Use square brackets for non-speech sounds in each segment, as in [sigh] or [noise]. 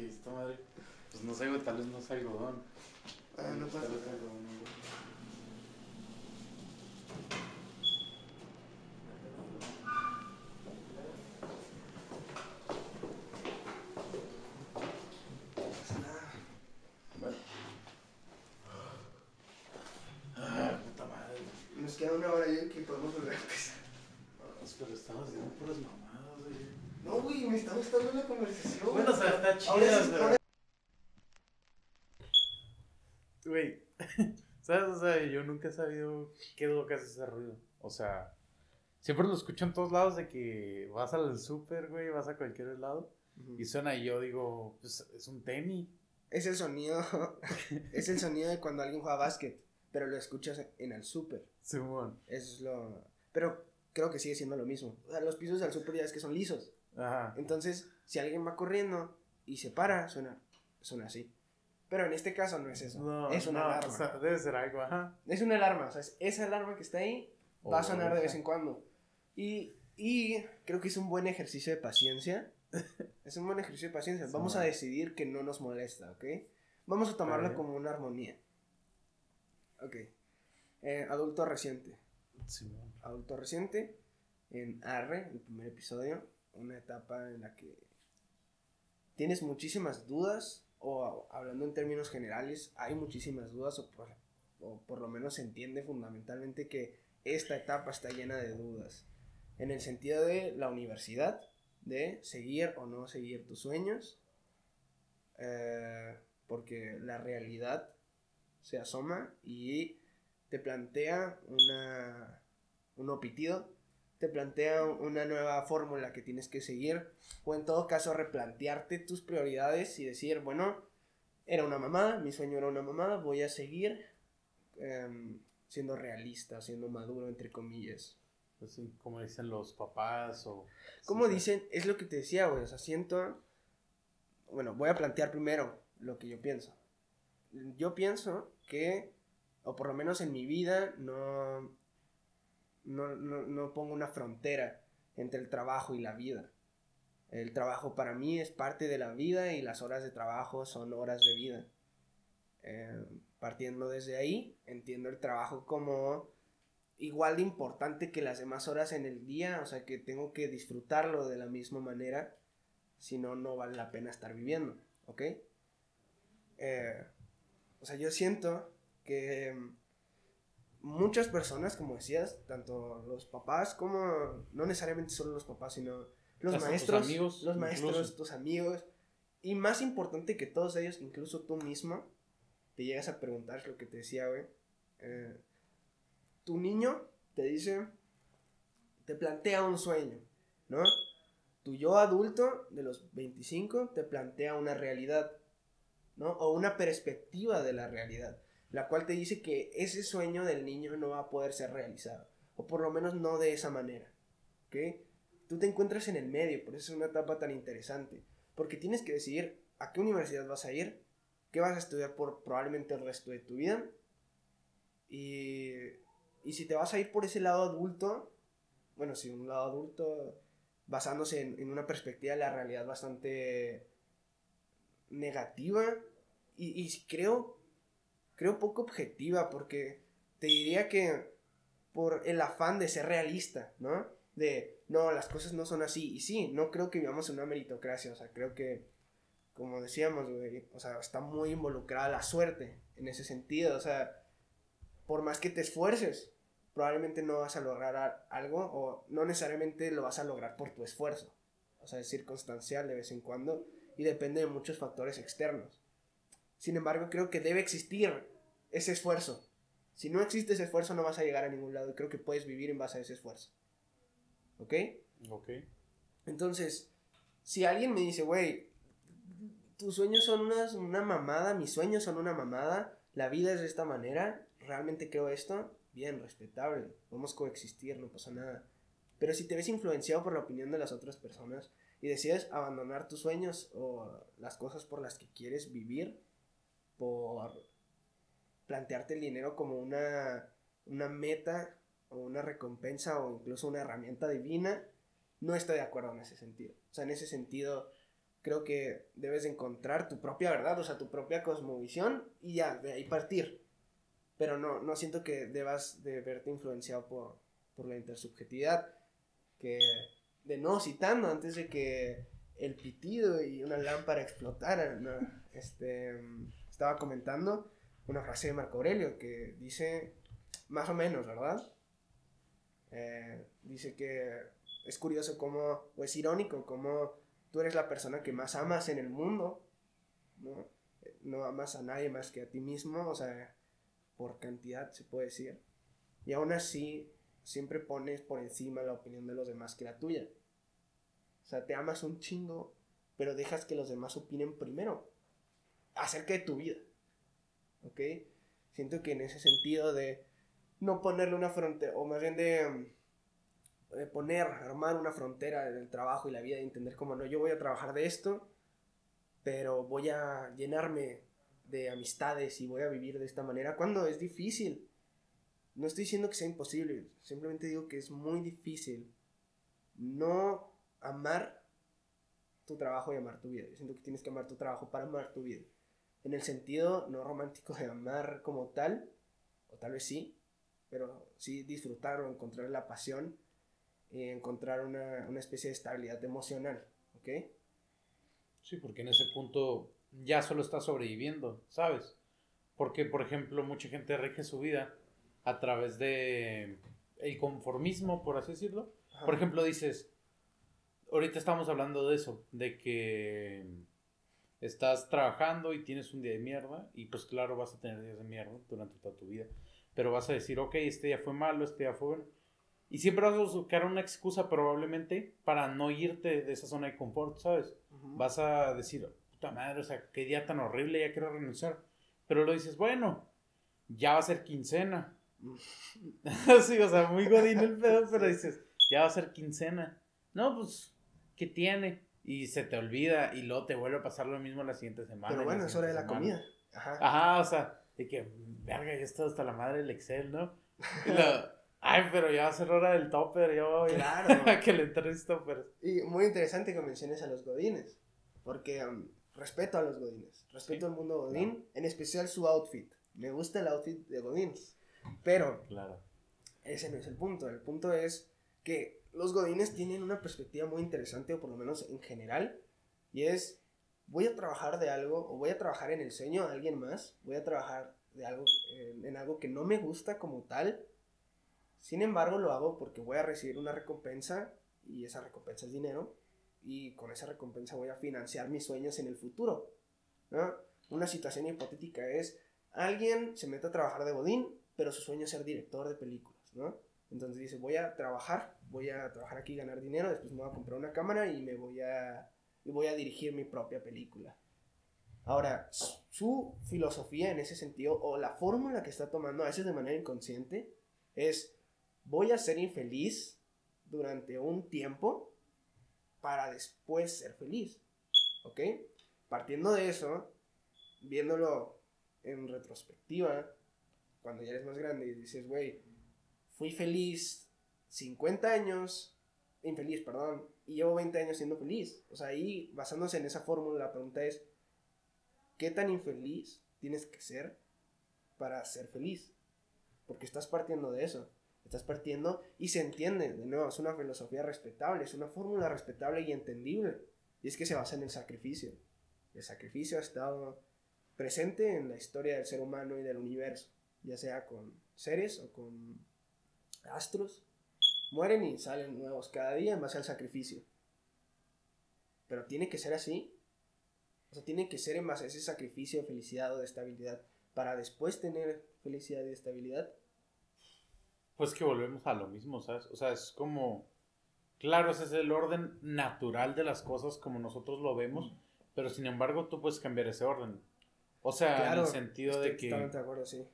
dije, esta madre, pues no sé, güey, tal vez no es algodón. Ah, no Tal pasa vez nada. algodón, güey. No pasa nada. Bueno. Ah, puta madre. Nos queda una hora y que podemos volver a empezar. No, pero estamos haciendo puras mamadas, güey. No, güey, me está gustando la conversación. Bueno, o sea, está Ahora chida, sí, pero- ahora- Güey, yo nunca he sabido qué es lo que hace ese ruido. O sea, siempre lo escucho en todos lados de que vas al súper, güey, vas a cualquier lado y suena y yo digo, pues es un tenis. Es el sonido. [laughs] es el sonido de cuando alguien juega básquet. Pero lo escuchas en el súper. Simón. Eso es lo. Pero creo que sigue siendo lo mismo. O sea, los pisos del súper ya es que son lisos. Ajá. Entonces, si alguien va corriendo y se para, suena, suena así. Pero en este caso no es eso. No, es una no, alarma. o sea, debe ser algo, ajá. Es una alarma. O sea, es- esa alarma que está ahí va a O sonar de vez en cuando. Y, y creo que es un buen ejercicio de paciencia. [laughs] es un buen ejercicio de paciencia. Sí, Vamos a man. decidir que no nos molesta, ¿ok? Vamos a tomarlo bien. como una armonía. Ok. Eh, adulto reciente. Simón. Adulto reciente. En Arre, el primer episodio. Una etapa en la que tienes muchísimas dudas. O hablando en términos generales, hay muchísimas dudas. O por, o por lo menos se entiende fundamentalmente que esta etapa está llena de dudas. En el sentido de la universidad, de seguir o no seguir tus sueños. eh, porque la realidad se asoma y te plantea una, un opitido, te plantea una nueva fórmula que tienes que seguir, o en todo caso replantearte tus prioridades y decir, bueno, era una mamada, mi sueño era una mamada, voy a seguir em, siendo realista, siendo maduro, entre comillas. Pues sí, como dicen los papás o... Como sí, dicen, es lo que te decía, güey, o sea, siento, bueno, voy a plantear primero lo que yo pienso. Yo pienso que, o por lo menos en mi vida, no, no, no, no pongo una frontera entre el trabajo y la vida. El trabajo para mí es parte de la vida y las horas de trabajo son horas de vida. Eh, partiendo desde ahí, entiendo el trabajo como igual de importante que las demás horas en el día, o sea que tengo que disfrutarlo de la misma manera, si no, no vale la pena estar viviendo, ¿ok? Eh, o sea, yo siento que muchas personas, como decías, tanto los papás como, no necesariamente solo los papás, sino los Hasta tus maestros, amigos, los maestros, incluso. tus amigos, y más importante que todos ellos, incluso tú mismo, te llegas a preguntar, lo que te decía, güey, eh, tu niño te dice, te plantea un sueño, ¿no? Tu yo adulto de los 25 te plantea una realidad, ¿no? O una perspectiva de la realidad, la cual te dice que ese sueño del niño no va a poder ser realizado, o por lo menos no de esa manera, ¿ok? Tú te encuentras en el medio, por eso es una etapa tan interesante, porque tienes que decidir a qué universidad vas a ir, qué vas a estudiar por probablemente el resto de tu vida, y, y si te vas a ir por ese lado adulto, bueno, si un lado adulto basándose en, en una perspectiva de la realidad bastante negativa y, y creo, creo poco objetiva porque te diría que por el afán de ser realista, ¿no? De, no, las cosas no son así. Y sí, no creo que vivamos en una meritocracia, o sea, creo que, como decíamos, güey, o sea, está muy involucrada la suerte en ese sentido, o sea, por más que te esfuerces, probablemente no vas a lograr algo o no necesariamente lo vas a lograr por tu esfuerzo. O sea, es circunstancial de vez en cuando y depende de muchos factores externos. Sin embargo, creo que debe existir ese esfuerzo. Si no existe ese esfuerzo, no vas a llegar a ningún lado y creo que puedes vivir en base a ese esfuerzo. ¿Ok? Ok. Entonces, si alguien me dice, güey, tus sueños son unas- una mamada, mis sueños son una mamada, la vida es de esta manera, realmente creo esto, bien, respetable, vamos a coexistir, no pasa nada. Pero si te ves influenciado por la opinión de las otras personas y decides abandonar tus sueños o las cosas por las que quieres vivir, por plantearte el dinero como una, una meta o una recompensa o incluso una herramienta divina, no estoy de acuerdo en ese sentido. O sea, en ese sentido, creo que debes encontrar tu propia verdad, o sea, tu propia cosmovisión y ya, de ahí partir. Pero no, no siento que debas de verte influenciado por, por la intersubjetividad. Que, de no citando, antes de que el pitido y una lámpara explotaran, este, estaba comentando una frase de Marco Aurelio que dice, más o menos, ¿verdad? Eh, dice que es curioso cómo, o es irónico cómo tú eres la persona que más amas en el mundo, ¿no? No amas a nadie más que a ti mismo, o sea, por cantidad se puede decir. Y aún así, siempre pones por encima la opinión de los demás que la tuya. O sea, te amas un chingo, pero dejas que los demás opinen primero acerca de tu vida. ¿Ok? Siento que en ese sentido de no ponerle una frontera, o más bien de eh, poner, armar una frontera en el trabajo y la vida y entender como no, yo voy a trabajar de esto, pero voy a llenarme de amistades y voy a vivir de esta manera cuando es difícil. No estoy diciendo que sea imposible, simplemente digo que es muy difícil no amar tu trabajo y amar tu vida. Yo siento que tienes que amar tu trabajo para amar tu vida. En el sentido no romántico de amar como tal, o tal vez sí, pero sí disfrutar o encontrar la pasión encontrar una, una, especie de estabilidad emocional, ¿ok? Sí, porque en ese punto ya solo está sobreviviendo, ¿sabes? Porque, por ejemplo, mucha gente rige su vida a través de el conformismo, por así decirlo. Por ejemplo, dices, ahorita estamos hablando de eso, de que estás trabajando y tienes un día de mierda, y pues claro, vas a tener días de mierda durante toda tu vida, pero vas a decir, ok, este día fue malo, este día fue bueno y siempre vas a buscar una excusa probablemente para no irte de esa zona de confort, ¿sabes? Vas a decir, puta madre, o sea, qué día tan horrible, ya quiero renunciar. Pero lo dices, bueno, ya va a ser quincena. [laughs] sí, o sea, muy godín el pedo, pero dices, ya va a ser quincena. No, pues, ¿qué tiene? Y se te olvida y luego te vuelve a pasar lo mismo la siguiente semana. Pero bueno, es hora de la comida. Ajá. Ajá, o sea, de que, verga, ya está hasta la madre del Excel, ¿no? Y lo, [laughs] Ay, pero ya va a ser hora del topper, yo claro. [laughs] que le tres toppers. Y muy interesante que menciones a los godines, porque um, respeto a los godines, respeto al mundo godín, en especial su outfit. Me gusta el outfit de godín, pero claro. ese no es el punto. El punto es que los godines tienen una perspectiva muy interesante, o por lo menos en general, y es, voy a trabajar de algo, o voy a trabajar en el sueño de alguien más, voy a trabajar de algo, en algo que no me gusta como tal, sin embargo, lo hago porque voy a recibir una recompensa y esa recompensa es dinero y con esa recompensa voy a financiar mis sueños en el futuro. Una situación hipotética es, alguien se mete a trabajar de bodín, pero su sueño es ser director de películas, ¿no? Entonces dice, voy a trabajar, voy a trabajar aquí, ganar dinero, después me voy a comprar una cámara y me voy a, y voy a dirigir mi propia película. Ahora, su filosofía en ese sentido, o la fórmula que está tomando, a veces de manera inconsciente, es voy a ser infeliz durante un tiempo para después ser feliz. ¿Ok? Partiendo de eso, viéndolo en retrospectiva, cuando ya eres más grande y dices, güey, fui feliz 50 años, infeliz, perdón, y llevo 20 años siendo feliz. O sea, ahí, basándose en esa fórmula, la pregunta es, ¿qué tan infeliz tienes que ser para ser feliz? Porque estás partiendo de eso estás partiendo y se entiende, de nuevo, es una filosofía respetable, es una fórmula respetable y entendible. Y es que se basa en el sacrificio. El sacrificio ha estado presente en la historia del ser humano y del universo, ya sea con seres o con astros. Mueren y salen nuevos cada día en base al sacrificio. Pero tiene que ser así. O sea, tiene que ser en base a ese sacrificio de felicidad o de estabilidad para después tener felicidad y estabilidad. Pues que volvemos a lo mismo, ¿sabes? O sea, es como, claro, ese es el orden natural de las cosas como nosotros lo vemos, pero sin embargo tú puedes cambiar ese orden. O sea, en el sentido de que... Totalmente de acuerdo, sí.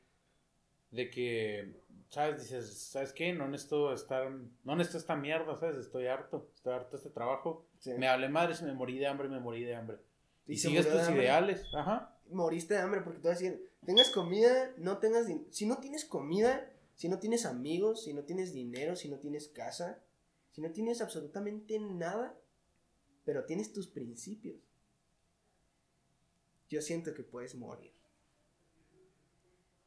De que, ¿sabes? Dices, ¿sabes qué? No necesito estar, no necesito esta mierda, ¿sabes? Estoy harto, estoy harto de este trabajo. Me hablé madre, si me morí de hambre, me morí de hambre. Y, sigues tus ideales, ajá. Moriste de hambre porque te vas a decir, tengas comida, no tengas... Si no tienes comida si no tienes amigos, si no tienes dinero, si no tienes casa, si no tienes absolutamente nada, pero tienes tus principios, yo siento que puedes morir.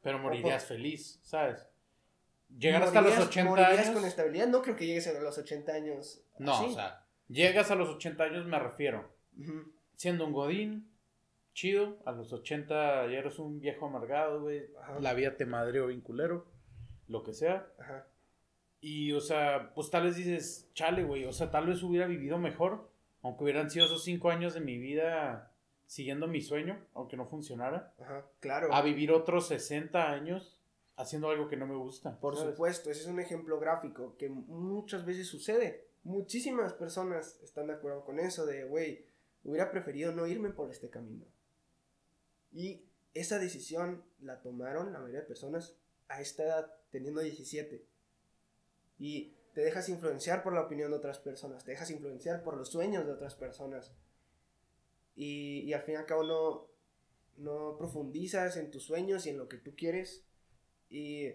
Pero morirías feliz, ¿sabes? Llegar hasta los 80 años. con estabilidad? No creo que llegues a los 80 años. No, o sea, llegas a los 80 años, me refiero. Siendo un godín, chido, a los 80 ya eres un viejo amargado, güey. La vida te madreó bien culero, lo que sea. Ajá. Y, o sea, pues tal vez dices, chale, güey, o sea, tal vez hubiera vivido mejor, aunque hubieran sido esos 5 años de mi vida siguiendo mi sueño, aunque no funcionara. Ajá, claro. A vivir otros 60 años haciendo algo que no me gusta. Por supuesto, ese es un ejemplo gráfico que muchas veces sucede. Muchísimas personas están de acuerdo con eso de, güey, hubiera preferido no irme por este camino. Y esa decisión la tomaron la mayoría de personas a esta edad, teniendo 17. Y te dejas influenciar por la opinión de otras personas, te dejas influenciar por los sueños de otras personas. Y, y al fin y al cabo no, no profundizas en tus sueños y en lo que tú quieres y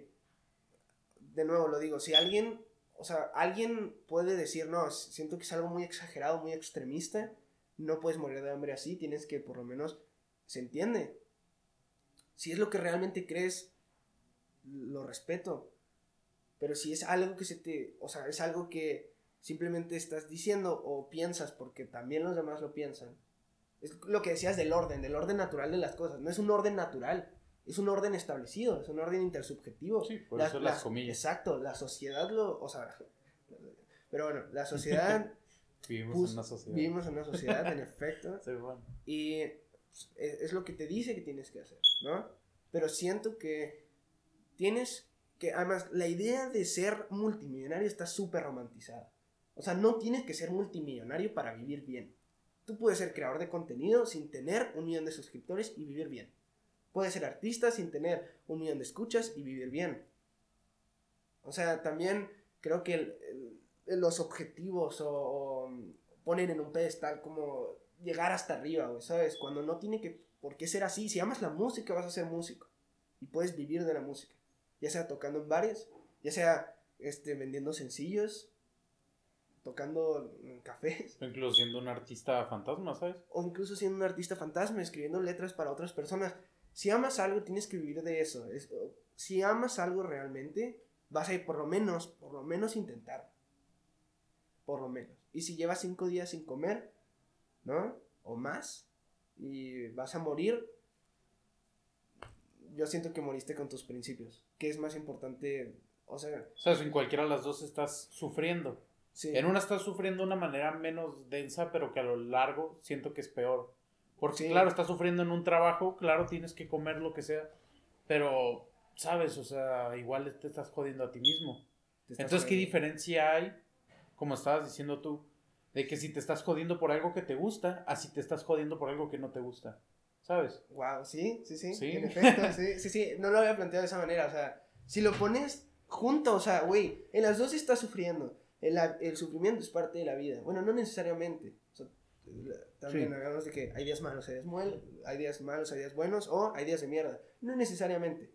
de nuevo lo digo, si alguien, o sea, alguien puede decir, no, siento que es algo muy exagerado, muy extremista, no puedes morir de hambre así, tienes que por lo menos, se entiende. Si es lo que realmente crees, lo respeto. Pero si es algo que se te, o sea, es algo que simplemente estás diciendo o piensas porque también los demás lo piensan. Es lo que decías del orden, del orden natural de las cosas. No es un orden natural es un orden establecido, es un orden intersubjetivo. Sí, por eso las, comillas. Exacto, la sociedad lo, o sea, pero bueno, la sociedad... [laughs] vivimos en una sociedad. Vivimos en una sociedad, en [laughs] efecto. Sí, bueno. Y es, es, lo que te dice que tienes que hacer, ¿no? Pero siento que tienes que, además, la idea de ser multimillonario está súper romantizada. O sea, no tienes que ser multimillonario para vivir bien. Tú puedes ser creador de contenido sin tener un millón de suscriptores y vivir bien. Puedes ser artista sin tener un millón de escuchas y vivir bien. O sea, también creo que los objetivos o, ponen en un pedestal como llegar hasta arriba, güey, ¿sabes? Cuando no tiene que por qué ser así. Si amas la música, vas a ser músico. Y puedes vivir de la música. Ya sea tocando en bares, ya sea este, vendiendo sencillos, tocando en cafés. O [laughs] incluso siendo un artista fantasma, ¿sabes? O incluso siendo un artista fantasma, escribiendo letras para otras personas. Si amas algo, tienes que vivir de eso. si amas algo realmente, vas a ir por lo menos, por lo menos intentar. Por lo menos. Y si llevas cinco días sin comer, ¿no? O más, y vas a morir, yo siento que moriste con tus principios. ¿Qué es más importante? O sea... O sea, en cualquiera de las dos estás sufriendo. Sí. En una estás sufriendo de una manera menos densa, pero que a lo largo siento que es peor. Porque claro, estás sufriendo en un trabajo, claro, tienes que comer lo que sea, pero, ¿sabes? O sea, igual te estás jodiendo a ti mismo. Entonces, ¿qué diferencia hay, como estabas diciendo tú, de que si te estás jodiendo por algo que te gusta, así te estás jodiendo por algo que no te gusta? ¿Sabes? Wow, sí, sí, sí. ¿Sí? En [laughs] efecto, sí, sí, sí. No lo había planteado de esa manera. O sea, si lo pones junto, o sea, güey, en las dos estás sufriendo. El, el sufrimiento es parte de la vida. Bueno, no necesariamente. O sea, también hablamos de que hay días malos, hay días, malos, hay días malos, hay días buenos o hay días de mierda. No necesariamente.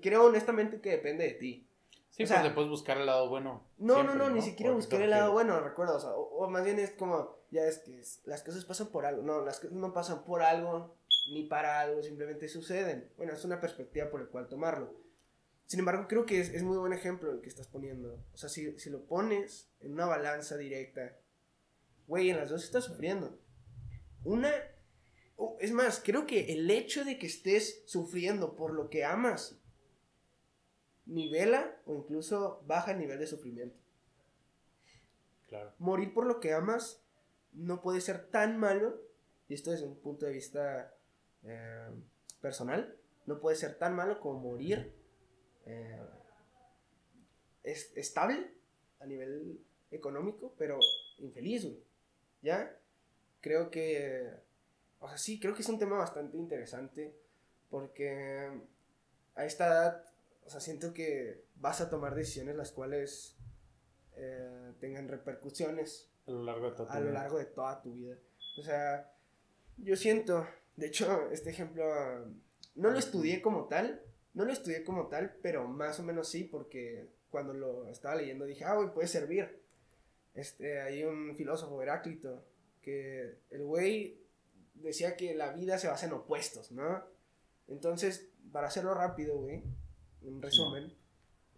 creo honestamente que depende de ti. Sí, o pues sea, puedes buscar el lado bueno. No, no, no, ni siquiera buscar el lado bueno, recuerdo. O, más bien es como, ya es que las cosas pasan por algo. No, las cosas no pasan por algo ni para algo, simplemente suceden. Bueno, es una perspectiva por la cual tomarlo. Sin embargo, creo que es, es muy buen ejemplo el que estás poniendo. O sea, si, si lo pones en una balanza directa güey, en las dos estás sufriendo. Una, es más, creo que el hecho de que estés sufriendo por lo que amas nivela o incluso baja el nivel de sufrimiento. Claro. Morir por lo que amas no puede ser tan malo, y esto desde un punto de vista eh, personal, no puede ser tan malo como morir eh, estable a nivel económico, pero infeliz, güey. ¿Ya? Creo que, o sea, sí, creo que es un tema bastante interesante porque a esta edad, o sea, siento que vas a tomar decisiones las cuales eh, tengan repercusiones a lo largo de toda tu a vida. lo largo de toda tu vida. O sea, yo siento, de hecho, este ejemplo no lo estudié como tal, no lo estudié como tal, pero más o menos sí, porque cuando lo estaba leyendo dije, ah, güey, puede servir. Este, hay un filósofo, Heráclito, que el güey decía que la vida se basa en opuestos, ¿no? Entonces, para hacerlo rápido, güey, un resumen,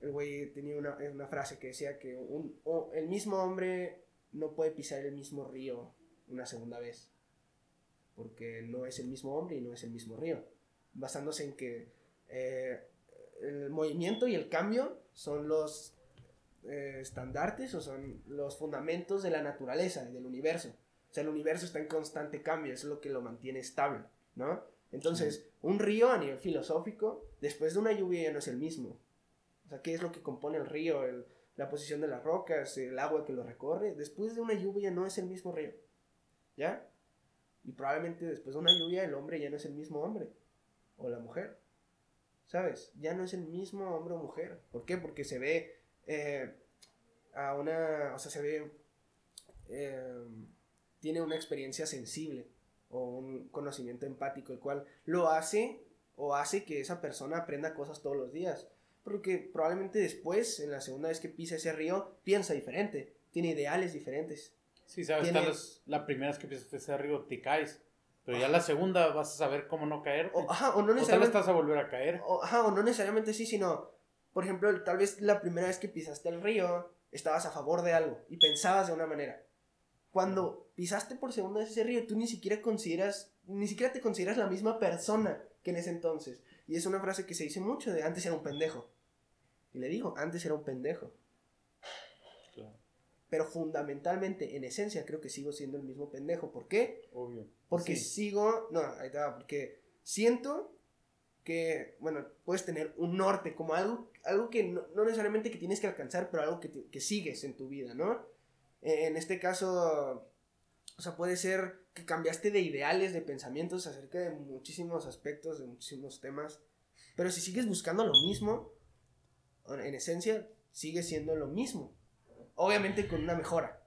el güey tenía una, una, frase que decía que un, el mismo hombre no puede pisar el mismo río una segunda vez, porque no es el mismo hombre y no es el mismo río, basándose en que eh, el movimiento y el cambio son los eh, estandartes o son los fundamentos de la naturaleza, del universo. O sea, el universo está en constante cambio, es lo que lo mantiene estable, ¿no? Entonces, un río a nivel filosófico, después de una lluvia ya no es el mismo. O sea, ¿qué es lo que compone el río? la posición de las rocas, el agua que lo recorre. Después de una lluvia no es el mismo río. ¿Ya? Y probablemente después de una lluvia el hombre ya no es el mismo hombre. O la mujer. ¿Sabes? Ya no es el mismo hombre o mujer. ¿Por qué? Porque se ve eh, a una. O sea, se ve. Eh, tiene una experiencia sensible o un conocimiento empático, el cual lo hace o hace que esa persona aprenda cosas todos los días. Porque probablemente después, en la segunda vez que pisa ese río, piensa diferente, tiene ideales diferentes. Sí, sabes, tal vez la primera vez que pisas ese río te caes. Pero ya la segunda vas a saber cómo no caer. O, ajá, o no necesariamente. tal vez vas a volver a caer. O, ajá, o no necesariamente sí, sino, por ejemplo, tal vez la primera vez que pisaste el río, estabas a favor de algo y pensabas de una manera. Cuando pisaste por segunda vez ese río, tú ni siquiera consideras, ni siquiera te consideras la misma persona que en ese entonces. Y es una frase que se dice mucho de antes era un pendejo. Y le digo, antes era un pendejo. Pero fundamentalmente, en esencia, creo que sigo siendo el mismo pendejo. ¿Por qué? Obvio. Porque sigo, no, ahí está, porque siento que, bueno, puedes tener un norte como algo, algo que no, necesariamente que tienes que alcanzar, pero algo que, que sigues en tu vida, ¿no? En este caso, o sea, puede ser que cambiaste de ideales, de pensamientos acerca de muchísimos aspectos, de muchísimos temas. Pero si sigues buscando lo mismo, en esencia, sigue siendo lo mismo. Obviamente con una mejora.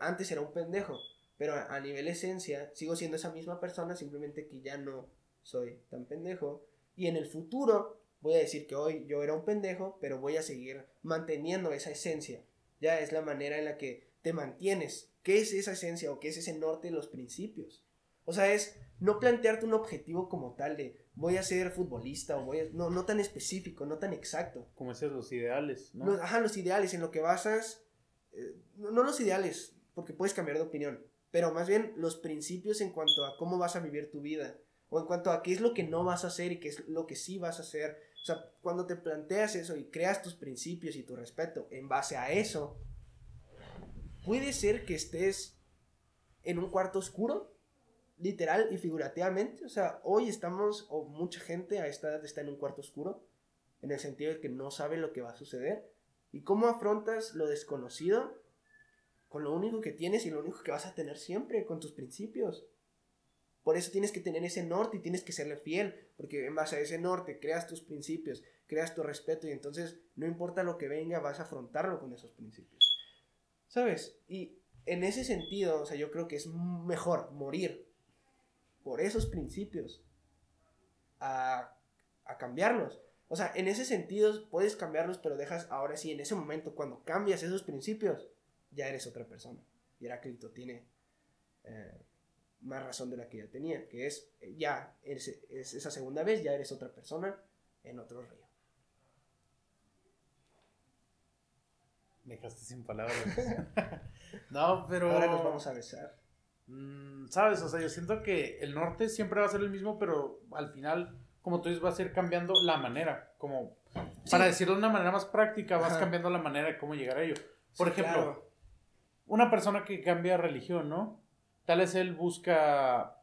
Antes era un pendejo, pero a nivel esencia sigo siendo esa misma persona, simplemente que ya no soy tan pendejo. Y en el futuro voy a decir que hoy yo era un pendejo, pero voy a seguir manteniendo esa esencia. Ya es la manera en la que te mantienes. ¿Qué es esa esencia o qué es ese norte de los principios? O sea, es no plantearte un objetivo como tal de voy a ser futbolista o voy a... No, no tan específico, no tan exacto. Como esos los ideales, ¿no? Los, ajá, los ideales, en lo que basas... Eh, no, los ideales, porque puedes cambiar de opinión, pero más bien los principios en cuanto a cómo vas a vivir tu vida, o en cuanto a qué es lo que no vas a hacer y qué es lo que sí vas a hacer. O sea, cuando te planteas eso y creas tus principios y tu respeto en base a eso, puede ser que estés en un cuarto oscuro, literal y figurativamente. O sea, hoy estamos, o mucha gente a esta edad está en un cuarto oscuro, en el sentido de que no sabe lo que va a suceder. ¿Y cómo afrontas lo desconocido? Con lo único que tienes y lo único que vas a tener siempre, con tus principios. Por eso tienes que tener ese norte y tienes que serle fiel, porque en base a ese norte creas tus principios, creas tu respeto y entonces no importa lo que venga, vas a afrontarlo con esos principios. ¿Sabes? Y en ese sentido, o sea, yo creo que es mejor morir por esos principios a, a cambiarlos. O sea, en ese sentido puedes cambiarlos, pero dejas ahora sí, en ese momento, cuando cambias esos principios, ya eres otra persona. Y Heráclito tiene eh, más razón de la que ya tenía, que es eh, ya, es, es, esa segunda vez, ya eres otra persona en otro río. Me dejaste sin palabras. [laughs] no, pero. Ahora nos vamos a besar. Mm, Sabes, o sea, yo siento que el norte siempre va a ser el mismo, pero al final, como tú dices, va a ser cambiando la manera. Como, para decirlo de una manera más práctica, vas cambiando la manera de cómo llegar a ello. Por ejemplo, una persona que cambia religión, ¿no? Tal vez él busca,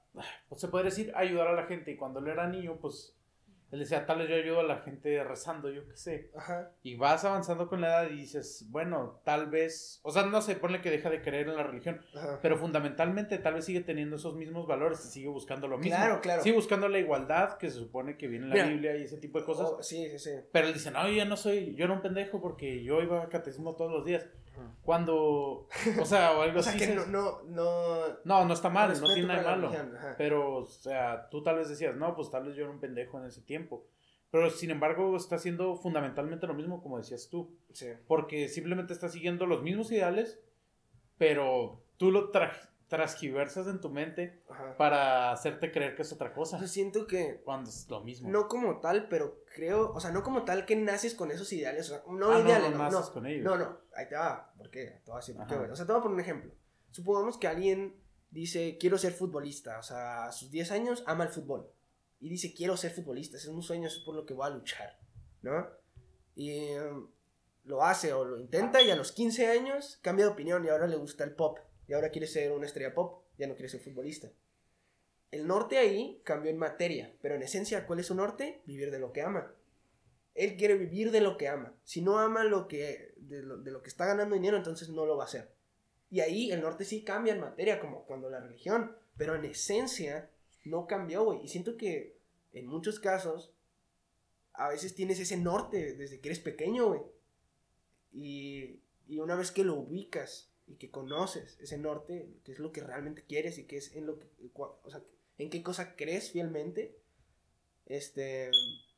pues se puede decir, ayudar a la gente. Y cuando él era niño, pues él decía, tal vez yo ayudo a la gente rezando, yo qué sé. Ajá. Y vas avanzando con la edad y dices, bueno, tal vez, o sea, no se pone que deja de creer en la religión, pero fundamentalmente tal vez sigue teniendo esos mismos valores y sigue buscando lo mismo. Claro, claro. Sigue buscando la igualdad que se supone que viene en la Biblia y ese tipo de cosas. Oh, sí, sí, sí. Pero él dice, no, yo no soy, yo era un pendejo porque yo iba a catecismo todos los días. Cuando, o sea, o algo [laughs] o sea, que no, no, no, no, no está mal, no tiene nada malo. Pero, o sea, tú tal vez decías, no, pues tal vez yo era un pendejo en ese tiempo. Pero sin embargo, está haciendo fundamentalmente lo mismo, como decías tú. Sí. Porque simplemente está siguiendo los mismos ideales, pero tú lo, transgiversas en tu mente Ajá. para hacerte creer que es otra cosa. sea, siento que Cuando es lo mismo. no como tal, pero creo, o sea, no como tal que naces con esos ideales, o sea, no Ah, ideales, no no, naces no, con ellos. no, no, ahí te va, ¿por qué? Te voy a decir por qué. O sea, te voy a poner un ejemplo. Supongamos que alguien dice, quiero ser futbolista, o sea, a sus 10 años ama el fútbol. Y dice, quiero ser futbolista, ese es un sueño, eso es por lo que voy a luchar, ¿no? Y em, lo hace o lo intenta y a los 15 años cambia de opinión y ahora le gusta el pop. Y ahora quiere ser una estrella pop, ya no quiere ser futbolista. El norte ahí cambió en materia, pero en esencia, ¿cuál es su norte? Vivir de lo que ama. Él quiere vivir de lo que ama. Si no ama lo que, de, lo, de lo que está ganando dinero, entonces no lo va a hacer. Y ahí el norte sí cambia en materia, como cuando la religión, pero en esencia no cambió, güey. Y siento que en muchos casos, a veces tienes ese norte desde que eres pequeño, güey. Y, y una vez que lo ubicas y que conoces ese norte, que es lo que realmente quieres y que es en lo que, o sea, en qué cosa crees fielmente, este,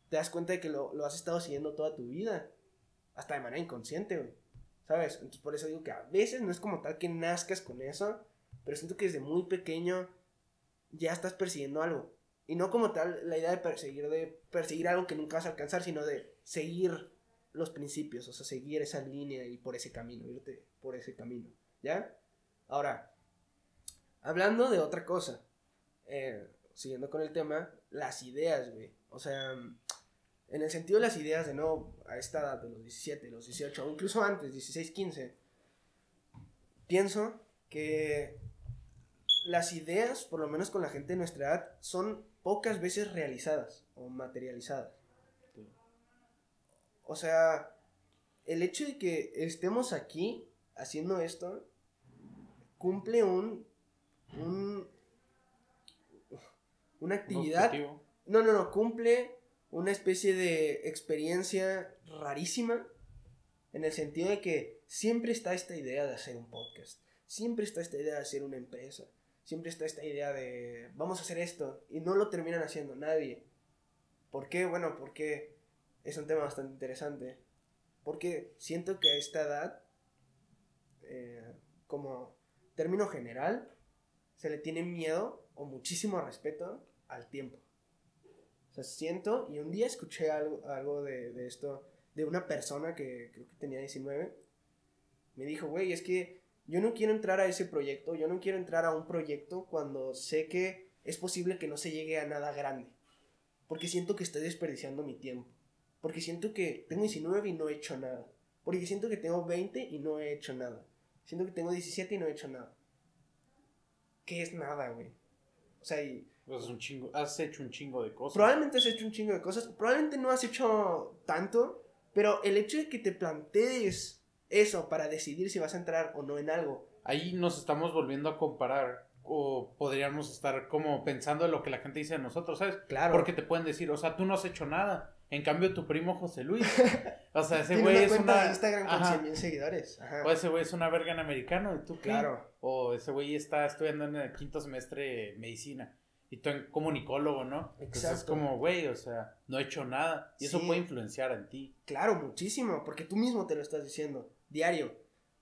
te das cuenta de que lo, lo has estado siguiendo toda tu vida, hasta de manera inconsciente. ¿Sabes? Entonces por eso digo que a veces no es como tal que nazcas con eso, pero siento que desde muy pequeño ya estás persiguiendo algo. Y no como tal la idea de perseguir, de perseguir algo que nunca vas a alcanzar, sino de seguir los principios, o sea, seguir esa línea y por ese camino, irte por ese camino, ¿ya? Ahora, hablando de otra cosa, eh, siguiendo con el tema, las ideas, güey. O sea, en el sentido de las ideas de no, a esta edad, de los 17, los 18, o incluso antes, 16, 15, pienso que las ideas, por lo menos con la gente de nuestra edad, son pocas veces realizadas o materializadas. O sea, el hecho de que estemos aquí haciendo esto cumple un, un una Un actividad no, no, no, cumple una especie de experiencia rarísima en el sentido de que siempre está esta idea de hacer un podcast, siempre está esta idea de hacer una empresa, siempre está esta idea de vamos a hacer esto y no lo terminan haciendo nadie. ¿Por qué? Bueno, porque es un tema bastante interesante. Porque siento que a esta edad, eh, como término general, se le tiene miedo o muchísimo respeto al tiempo. O sea, siento, y un día escuché algo, algo de, de esto, de una persona que creo que tenía 19, me dijo, güey, es que yo no quiero entrar a ese proyecto, yo no quiero entrar a un proyecto cuando sé que es posible que no se llegue a nada grande, porque siento que estoy desperdiciando mi tiempo, porque siento que tengo 19 y no he hecho nada, porque siento que tengo 20 y no he hecho nada, siento que tengo 17 y no he hecho nada. ¿Qué es nada, güey? O sea, y Pues es un chingo, has hecho un chingo de cosas. Probablemente has hecho un chingo de cosas, probablemente no has hecho tanto, pero el hecho de que te plantees eso para decidir si vas a entrar o no en algo, Ahí nos estamos volviendo a comparar. O podríamos estar como pensando en lo que la gente dice de nosotros, ¿sabes? claro. Porque te pueden decir, o sea, tú no has hecho nada. En cambio, tu primo José Luis. [laughs] O sea, ese güey es una. de Instagram con Ajá. 100 mil seguidores. Ajá. O ese güey es una verga en americano. ¿Y tú qué? Claro. O ese güey está estudiando en el quinto semestre de medicina. Y tú en comunicólogo, ¿no? Entonces es Exacto. como, güey, o sea, no he hecho nada. Y eso puede influenciar en ti. Claro, muchísimo, porque tú mismo te lo estás diciendo, diario.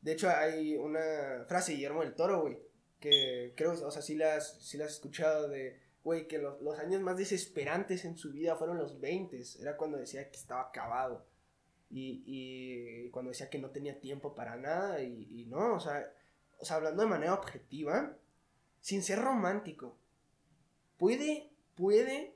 De hecho, hay una frase de Guillermo del Toro, güey, que creo, o sea, sí la has, sí la has escuchado de, güey, que los, los años más desesperantes en su vida fueron los 20, era cuando decía que estaba acabado. Y, y cuando decía que no tenía tiempo para nada, y, y no, o sea, o sea, hablando de manera objetiva, sin ser romántico, puede, puede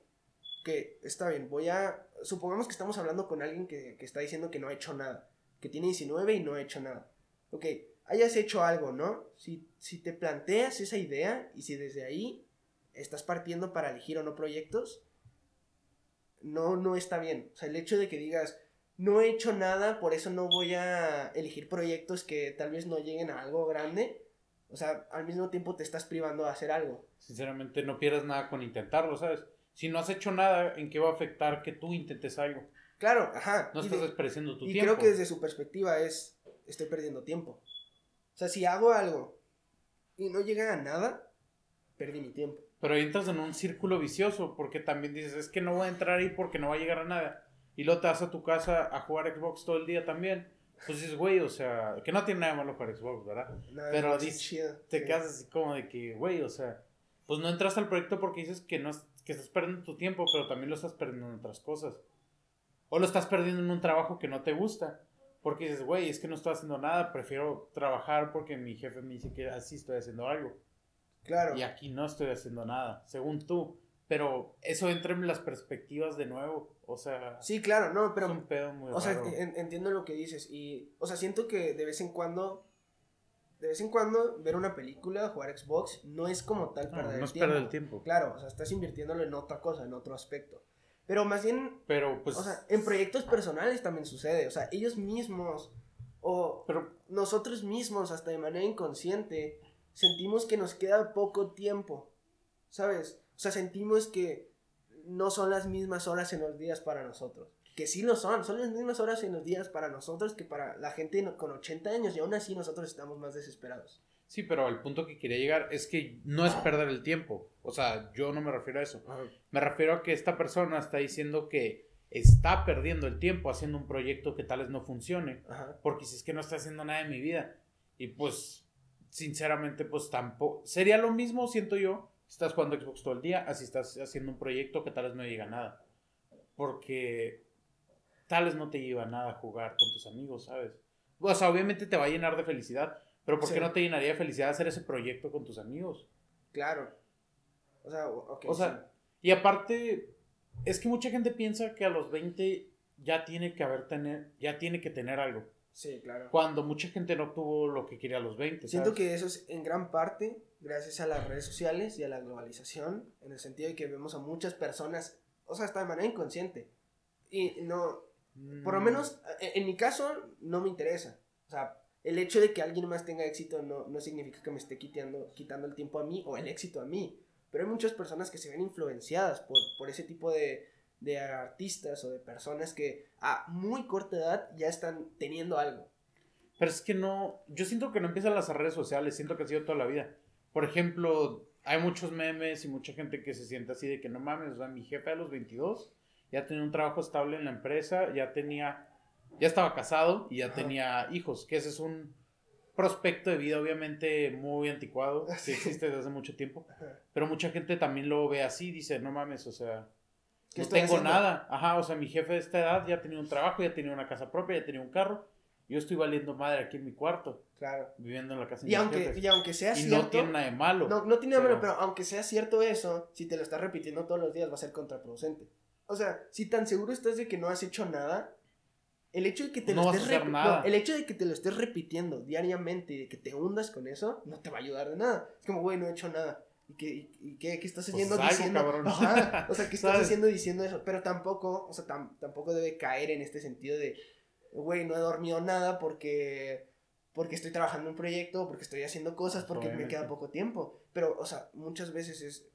que, está bien, voy a, supongamos que estamos hablando con alguien que, que está diciendo que no ha hecho nada, que tiene 19 y no ha hecho nada. Ok, hayas hecho algo, ¿no? Si, si te planteas esa idea y si desde ahí estás partiendo para elegir o no proyectos, no, no está bien. O sea, el hecho de que digas, no he hecho nada, por eso no voy a elegir proyectos que tal vez no lleguen a algo grande. O sea, al mismo tiempo te estás privando de hacer algo. Sinceramente, no pierdas nada con intentarlo, ¿sabes? Si no has hecho nada, ¿en qué va a afectar que tú intentes algo? Claro, ajá. No y estás de- desperdiciando tu y tiempo. creo que desde su perspectiva es, estoy perdiendo tiempo. O sea, si hago algo y no llega a nada, perdí mi tiempo. Pero entras en un círculo vicioso porque también dices, es que no voy a entrar ahí porque no va a llegar a nada. Y luego te vas a tu casa a jugar Xbox todo el día también. pues dices, güey, o sea, que no tiene nada malo para Xbox, ¿verdad? Pero dices, chido, te sí. quedas así como de que, güey, o sea, pues no entraste al proyecto porque dices que no es- que estás perdiendo tu tiempo, pero también lo estás perdiendo en otras cosas. O lo estás perdiendo en un trabajo que no te gusta. Porque dices, güey, es que no estoy haciendo nada, prefiero trabajar porque mi jefe me dice que así estoy haciendo algo. Claro. Y aquí no estoy haciendo nada, según tú. Pero eso entra en las perspectivas de nuevo. O sea, Sí, claro, no, es pero un pedo muy O sea, en- entiendo lo que dices y, o sea, siento que de vez en cuando, de vez en cuando ver una película, jugar Xbox, no es como tal No, perder no el es tiempo. perder el tiempo. Claro, o sea, estás invirtiéndolo en otra cosa, en otro aspecto. Pero más bien, Pero pues... o sea, en proyectos personales también sucede, o sea, ellos mismos o pero nosotros mismos, hasta de manera inconsciente, sentimos que nos queda poco tiempo, ¿sabes? O sea, sentimos que no son las mismas horas en los días para nosotros. Que sí lo son, son las mismas horas en los días para nosotros que para la gente con 80 años y aún así nosotros estamos más desesperados. Sí, pero el punto que quería llegar es que no es perder el tiempo. O sea, yo no me refiero a eso. Me refiero a que esta persona está diciendo que está perdiendo el tiempo haciendo un proyecto que tal vez no funcione. Ajá. Porque si es que no está haciendo nada en mi vida. Y pues, sinceramente, pues tampoco. Sería lo mismo, siento yo. Estás jugando Xbox todo el día, así estás haciendo un proyecto que tal vez no llega a nada. Porque tal vez no te lleva a nada a jugar con tus amigos, ¿sabes? O sea, obviamente te va a llenar de felicidad. Pero ¿por Sí. qué no te llenaría de felicidad hacer ese proyecto con tus amigos? Claro. O sea, o- ok, O sea, y aparte, es que mucha gente piensa que a los 20 ya tiene que haber tener, ya tiene que tener algo. sí, sí, claro. Cuando mucha gente no tuvo lo que quería a los 20. Siento ¿sabes? que eso es en gran parte gracias a las redes sociales y a la globalización, en el sentido de que vemos a muchas personas, o sea, hasta de manera inconsciente. Y no, por lo Mm, menos en, en mi caso no me interesa. O sea, el hecho de que alguien más tenga éxito no, no significa que me esté quitando, quitando el tiempo a mí o el éxito a mí. Pero hay muchas personas que se ven influenciadas por, por ese tipo de, de artistas o de personas que a muy corta edad ya están teniendo algo. Pero es que no, yo siento que no empiezan las redes sociales, siento que ha sido toda la vida. Por ejemplo, hay muchos memes y mucha gente que se siente así de que no mames, mi jefe a los 22 ya tenía un trabajo estable en la empresa, ya tenía, ya estaba casado y ya Ajá. tenía hijos, que ese es un prospecto de vida obviamente muy anticuado, [laughs] que existe desde hace mucho tiempo, pero mucha gente también lo ve así, dice, no mames, o sea, ¿Qué no tengo haciendo? nada. Ajá, o sea, mi jefe de esta edad ya tenía un trabajo, ya tenía una casa propia, ya tenía un carro. Yo estoy valiendo madre aquí en mi cuarto, Claro. viviendo en la casa de Y aunque, jefes. y aunque sea Y cierto. no tiene nada de malo. No, no tiene nada malo, Pero- pero aunque sea cierto eso, si te lo estás repitiendo todos los días va a ser contraproducente. O sea, si tan seguro estás de que no has hecho nada, el hecho de que te No lo estés no, el hecho de que te lo estés repitiendo diariamente y de que te hundas con eso, no te va a ayudar de nada. Es como, güey, no he hecho nada. ¿Y qué, y- qué, qué estás Pues haciendo diciendo? Ajá, [laughs] o sea, ¿qué estás ¿Sabes? haciendo diciendo eso? Pero tampoco, o sea, tam- tampoco debe caer en este sentido de, güey, no he dormido nada porque porque estoy trabajando en un proyecto, porque estoy haciendo cosas, porque me queda poco tiempo. Pero, o sea, muchas veces es,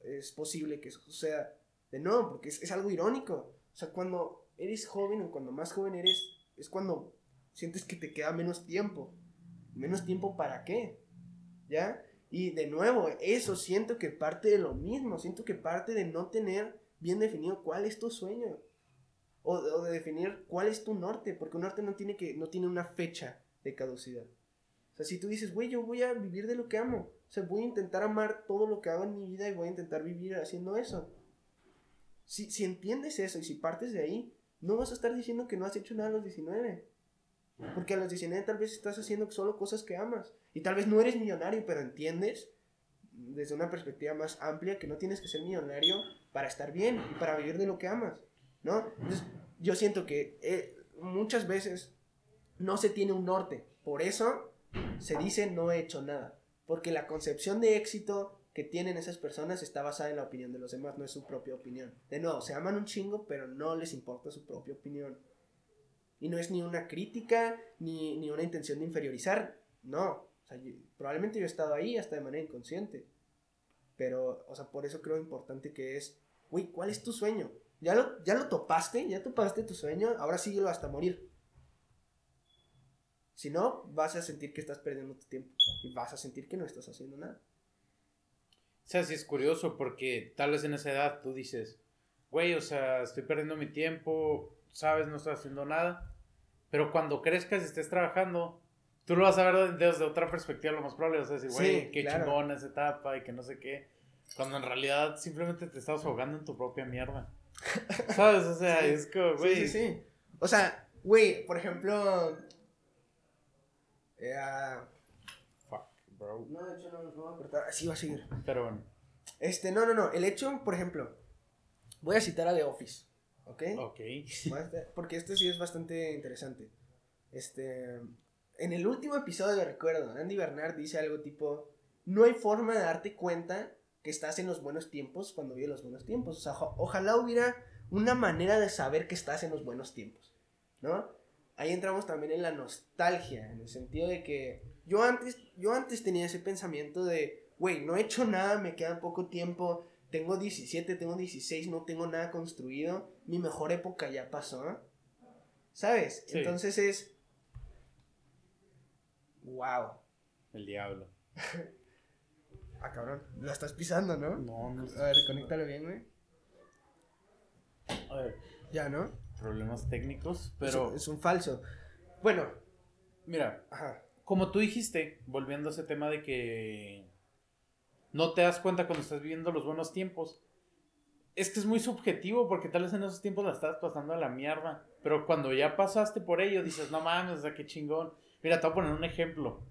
es posible que eso suceda de no, porque es, es algo irónico. O sea, cuando eres joven o cuando más joven eres, es cuando sientes que te queda menos tiempo. ¿Menos tiempo para qué? ¿Ya? Y de nuevo, eso siento que parte de lo mismo. Siento que parte de no tener bien definido cuál es tu sueño. O, o de definir cuál es tu norte. Porque un norte no tiene, que, no tiene una fecha de caducidad. O sea, si tú dices, güey, yo voy a vivir de lo que amo. O sea, voy a intentar amar todo lo que hago en mi vida y voy a intentar vivir haciendo eso. Si, si entiendes eso y si partes de ahí, no vas a estar diciendo que no has hecho nada a los 19. Porque a los 19 tal vez estás haciendo solo cosas que amas. Y tal vez no eres millonario, pero entiendes desde una perspectiva más amplia que no tienes que ser millonario para estar bien y para vivir de lo que amas. ¿No? Entonces, yo siento que eh, muchas veces no se tiene un norte. Por eso se dice no he hecho nada. Porque la concepción de éxito que tienen esas personas está basada en la opinión de los demás, no es su propia opinión. De nuevo, se aman un chingo, pero no les importa su propia opinión. Y no es ni una crítica, ni, ni una intención de inferiorizar. No. Probablemente yo he estado ahí hasta de manera inconsciente. Pero, o sea, por eso creo importante que es, güey, ¿cuál es tu sueño? ¿Ya lo, ya lo topaste? ¿Ya topaste tu sueño? Ahora síguelo hasta morir. Si no, vas a sentir que estás perdiendo tu tiempo. Y vas a sentir que no estás haciendo nada. O sea, sí es curioso porque tal vez en esa edad tú dices, güey, o sea, estoy perdiendo mi tiempo, sabes, no estoy haciendo nada. Pero cuando crezcas y estés trabajando, tú lo vas a ver desde otra perspectiva, lo más probable. Vas a decir, güey, Sí, qué claro. chingón esa etapa y que no sé qué. Cuando en realidad simplemente te estás ahogando en tu propia mierda. [laughs] ¿Sabes? O sea, Sí. es como, güey. Sí, sí, sí. O sea, güey, por ejemplo. eh, bro. no, de hecho no, no voy a cortar. Así va a seguir. Pero bueno, Este, no, no, no. El hecho, por ejemplo. Voy a citar a The Office. ¿Ok? ok. Porque este sí es bastante interesante. Este. En el último episodio, recuerdo, Andy Bernard dice algo tipo: No hay forma de darte cuenta que estás en los buenos tiempos cuando vives los buenos tiempos. O sea, oja- ojalá hubiera una manera de saber que estás en los buenos tiempos. ¿No? Ahí entramos también en la nostalgia, en el sentido de que yo antes, yo antes tenía ese pensamiento de, güey, no he hecho nada, me queda poco tiempo, tengo 17, tengo 16, no tengo nada construido, mi mejor época ya pasó. ¿Sabes? Sí. Entonces es... ¡Wow! El diablo. [laughs] Ah, cabrón, lo estás pisando, ¿no? No, no. A ver, conéctalo bien, güey. A ver, Ya, ¿no? Problemas técnicos, Es pero un- es un falso. Bueno, mira, ajá. como tú dijiste, volviendo a ese tema de que no te das cuenta cuando estás viviendo los buenos tiempos. Es que es muy subjetivo porque tal vez en esos tiempos la estás pasando a la mierda. Pero cuando ya pasaste por ello, dices, no mames, o sea, qué chingón. Mira, te voy a poner un ejemplo.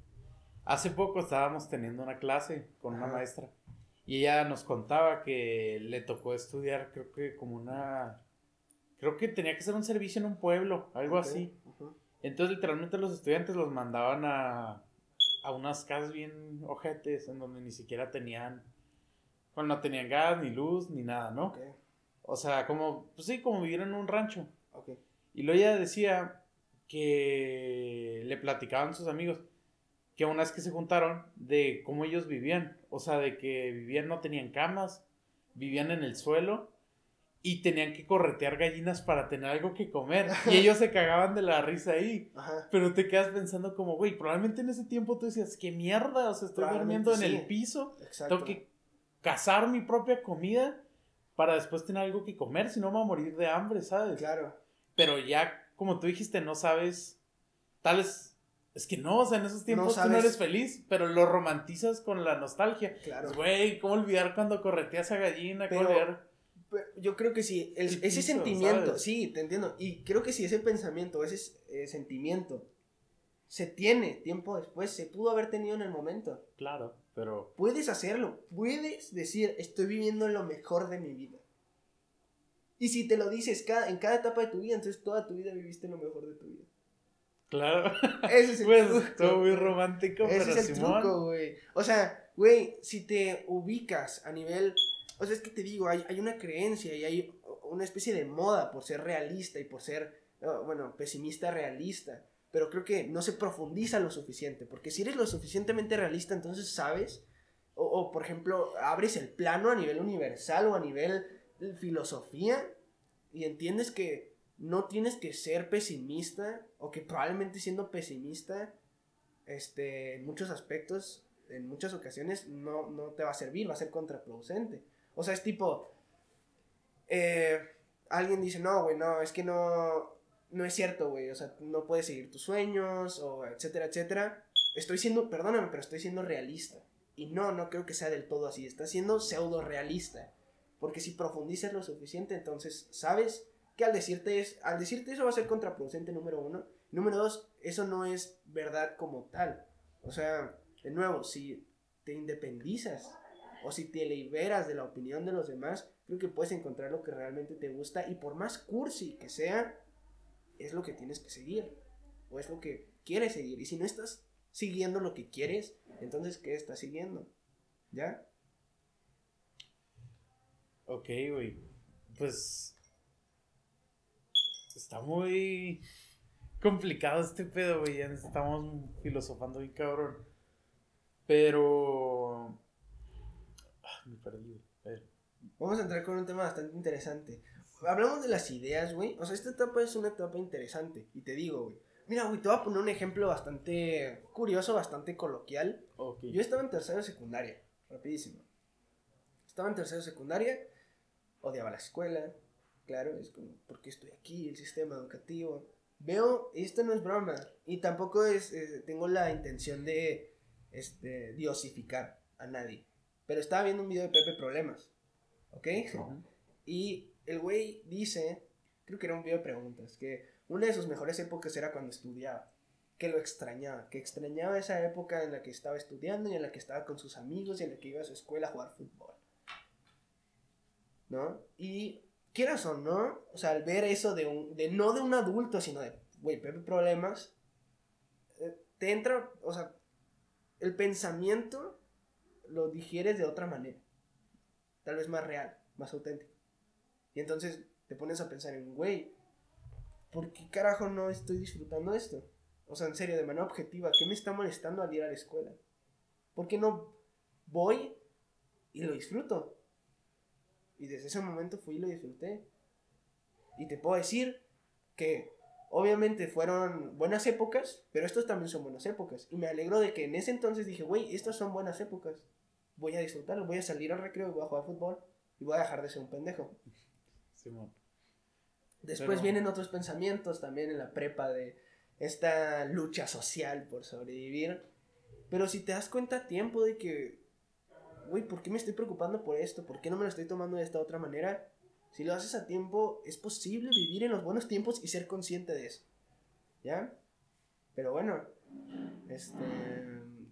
Hace poco estábamos teniendo una clase con una maestra. Y ella nos contaba que le tocó estudiar, creo que como una... Creo que tenía que hacer un servicio en un pueblo, algo así. Entonces, literalmente los estudiantes los mandaban a, a unas casas bien ojetes, en donde ni siquiera tenían, bueno, no tenían gas, ni luz, ni nada, ¿no? O sea, como, pues sí, como vivir en un rancho. Y luego ella decía que le platicaban sus amigos que una vez que se juntaron de cómo ellos vivían, o sea, de que vivían, no tenían camas, vivían en el suelo y tenían que corretear gallinas para tener algo que comer. Y ellos se cagaban de la risa ahí. Ajá. Pero te quedas pensando como, güey, probablemente en ese tiempo tú decías, qué mierda, o sea, estoy durmiendo en el piso, Exacto. tengo que cazar mi propia comida para después tener algo que comer, si no me voy a morir de hambre, ¿sabes? Claro. Pero ya, como tú dijiste, no sabes, tal vez, es que no, o sea, en esos tiempos tú no eres feliz, pero lo romantizas con la nostalgia. Claro. Pues, Güey, ¿cómo olvidar cuando correteas a gallina? ¿Cómo Pero- olvidar? Yo creo que sí, el- El ese piso, sentimiento, ¿sabes? sí, te entiendo. Y creo que si ese pensamiento, ese eh, sentimiento se tiene tiempo después, se pudo haber tenido en el momento. Claro, pero Puedes hacerlo, puedes decir, estoy viviendo lo mejor de mi vida. Y si te lo dices cada, en cada etapa de tu vida, entonces toda tu vida viviste lo mejor de tu vida. claro, Ese es el [laughs] pues truco, todo muy romántico, Ese pero es el Simón. truco, güey. O sea, güey, si te ubicas a nivel. O sea, es que te digo, hay, hay una creencia y hay una especie de moda por ser realista y por ser, eh, bueno, pesimista realista. Pero creo que no se profundiza lo suficiente. Porque si eres lo suficientemente realista, entonces sabes. O, por ejemplo, abres el plano a nivel universal o a nivel filosofía y entiendes que no tienes que ser pesimista o que probablemente siendo pesimista este, en muchos aspectos, en muchas ocasiones, no, no te va a servir, va a ser contraproducente. O sea, es tipo, eh, alguien dice, no, güey, no, es que no, no es cierto, güey, o sea, no puedes seguir tus sueños, o etcétera, etcétera. Estoy siendo, perdóname, pero estoy siendo realista. Y no, no creo que sea del todo así, estás siendo pseudo realista. Porque si profundizas lo suficiente, entonces sabes que al decirte, es, al decirte eso va a ser contraproducente, número uno. Número dos, eso no es verdad como tal. O sea, de nuevo, si te independizas o si te liberas de la opinión de los demás, creo que puedes encontrar lo que realmente te gusta y por más cursi que sea, es lo que tienes que seguir o es lo que quieres seguir. Y si no estás siguiendo lo que quieres, entonces ¿qué estás siguiendo? ¿Ya? Ok, güey. Pues. Está muy complicado este pedo, güey. Ya estamos filosofando bien cabrón. Pero. Me perdí. A ver. Vamos a entrar con un tema bastante interesante. Hablamos de las ideas, güey. O sea, esta etapa es una etapa interesante. Y te digo, güey. Mira, güey, te voy a poner un ejemplo bastante curioso, bastante coloquial. Ok. Yo estaba en tercero secundaria, rapidísimo. Estaba en tercero secundaria, odiaba la escuela, claro, es como, ¿por qué estoy aquí? El sistema educativo, veo, esto no es broma, y tampoco es, eh, tengo la intención de, este, diosificar a nadie, pero estaba viendo un video de Pepe Problemas, ¿ok? Y el güey dice, creo que era un video de preguntas, que una de sus mejores épocas era cuando estudiaba, que lo extrañaba, que extrañaba esa época en la que estaba estudiando y en la que estaba con sus amigos y en la que iba a su escuela a jugar fútbol. ¿No? Y quieras o no, o sea, al ver eso de, un, de no de un adulto, sino de, güey, Pepe Problemas, eh, te entra, o sea, el pensamiento lo digieres de otra manera, tal vez más real, más auténtico. Y entonces te pones a pensar en, güey, ¿por qué carajo no estoy disfrutando esto? O sea, en serio, de manera objetiva, ¿qué me está molestando al ir a la escuela? ¿Por qué no voy y lo disfruto? Y desde ese momento fui y lo disfruté. Y te puedo decir que obviamente fueron buenas épocas, pero estos también son buenas épocas. Y me alegro de que en ese entonces dije, güey, estas son buenas épocas. Voy a disfrutarlo, voy a salir al recreo y voy a jugar fútbol. Y voy a dejar de ser un pendejo. Simón. Después vienen otros pensamientos también en la prepa de esta lucha social por sobrevivir. Pero si te das cuenta a tiempo de que güey, ¿por qué me estoy preocupando por esto? ¿Por qué no me lo estoy tomando de esta otra manera? Si lo haces a tiempo, es posible vivir en los buenos tiempos y ser consciente de eso. ¿Ya? Pero bueno, este,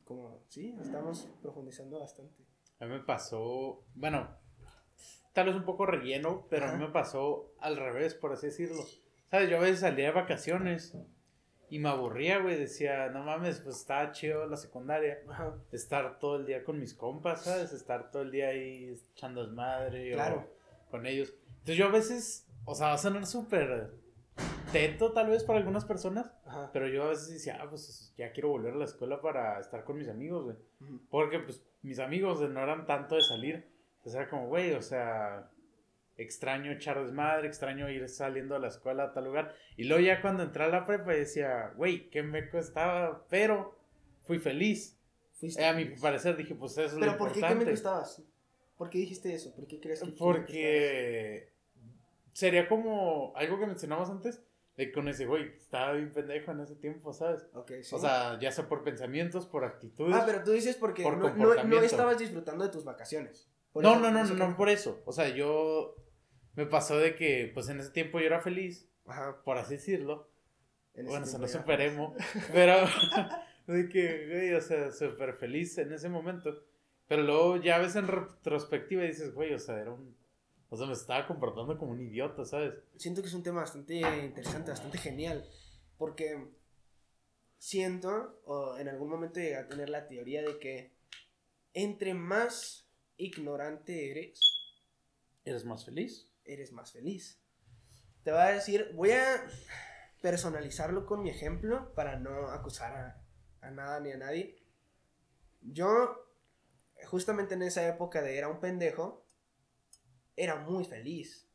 como, sí, estamos profundizando bastante. A mí me pasó, bueno, tal vez un poco relleno, pero a mí me pasó al revés, por así decirlo. ¿Sabes? Yo a veces salía de vacaciones y me aburría, güey. Decía, no mames, pues estaba chido la secundaria. Estar todo el día con mis compas, ¿sabes? Estar todo el día ahí echando desmadre. Claro. con ellos. Entonces yo a veces, o sea, va a sonar súper teto tal vez para algunas personas. Pero yo a veces decía, ah, pues ya quiero volver a la escuela para estar con mis amigos, güey. Porque pues mis amigos no eran tanto de salir. Entonces era como, güey, o sea, extraño echar desmadre, extraño ir saliendo a la escuela a tal lugar. Y luego ya cuando entré a la prepa decía, güey, qué me costaba, pero fui feliz. Eh, a mi parecer dije, pues eso es lo importante. ¿Pero por qué, me costabas? ¿Por qué dijiste eso? ¿Por qué crees que Porque sería como algo que mencionamos antes, de con ese güey, estaba bien pendejo en ese tiempo, ¿sabes? Okay, sí. O sea, ya sea por pensamientos, por actitudes. Ah, pero tú dices porque no, no, estabas disfrutando de tus vacaciones. no, no, no, no, no, por eso. O sea, yo me pasó de que, pues en ese tiempo yo era feliz, por así decirlo. bueno, se lo superemos, [laughs] pero de que, güey, o sea, súper feliz en ese momento. Pero luego ya ves en retrospectiva y dices, güey, o sea, era un. O sea, me estaba comportando como un idiota, ¿sabes? Siento que es un tema bastante interesante, bastante genial. Porque siento, o en algún momento llegué a tener la teoría de que entre más ignorante eres, eres más feliz eres más feliz. Te va a decir, voy a personalizarlo con mi ejemplo para no acusar a, nada ni a nadie. Yo, justamente en esa época de era un pendejo, era muy feliz.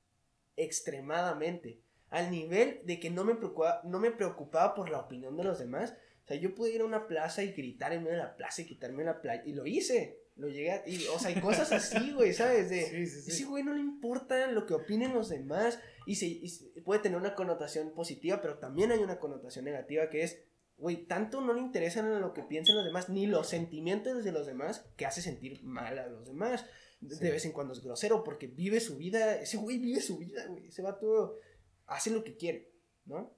Extremadamente. Al nivel de que no me preocupaba, no me preocupaba por la opinión de los demás. O sea, yo podía ir a una plaza y gritar en medio de la plaza y quitarme la playa. Y lo hice. Lo llegué a, y, o sea, hay cosas así, güey, ¿sabes? De, sí, sí, sí. Ese güey no le importa lo que opinen los demás y, se, puede tener una connotación positiva, pero también hay una connotación negativa que es, güey, tanto no le interesan lo que piensen los demás, ni los sentimientos de los demás, que hace sentir mal a los demás. De vez en cuando es grosero porque vive su vida, ese güey vive su vida, güey, ese vato hace lo que quiere, ¿no?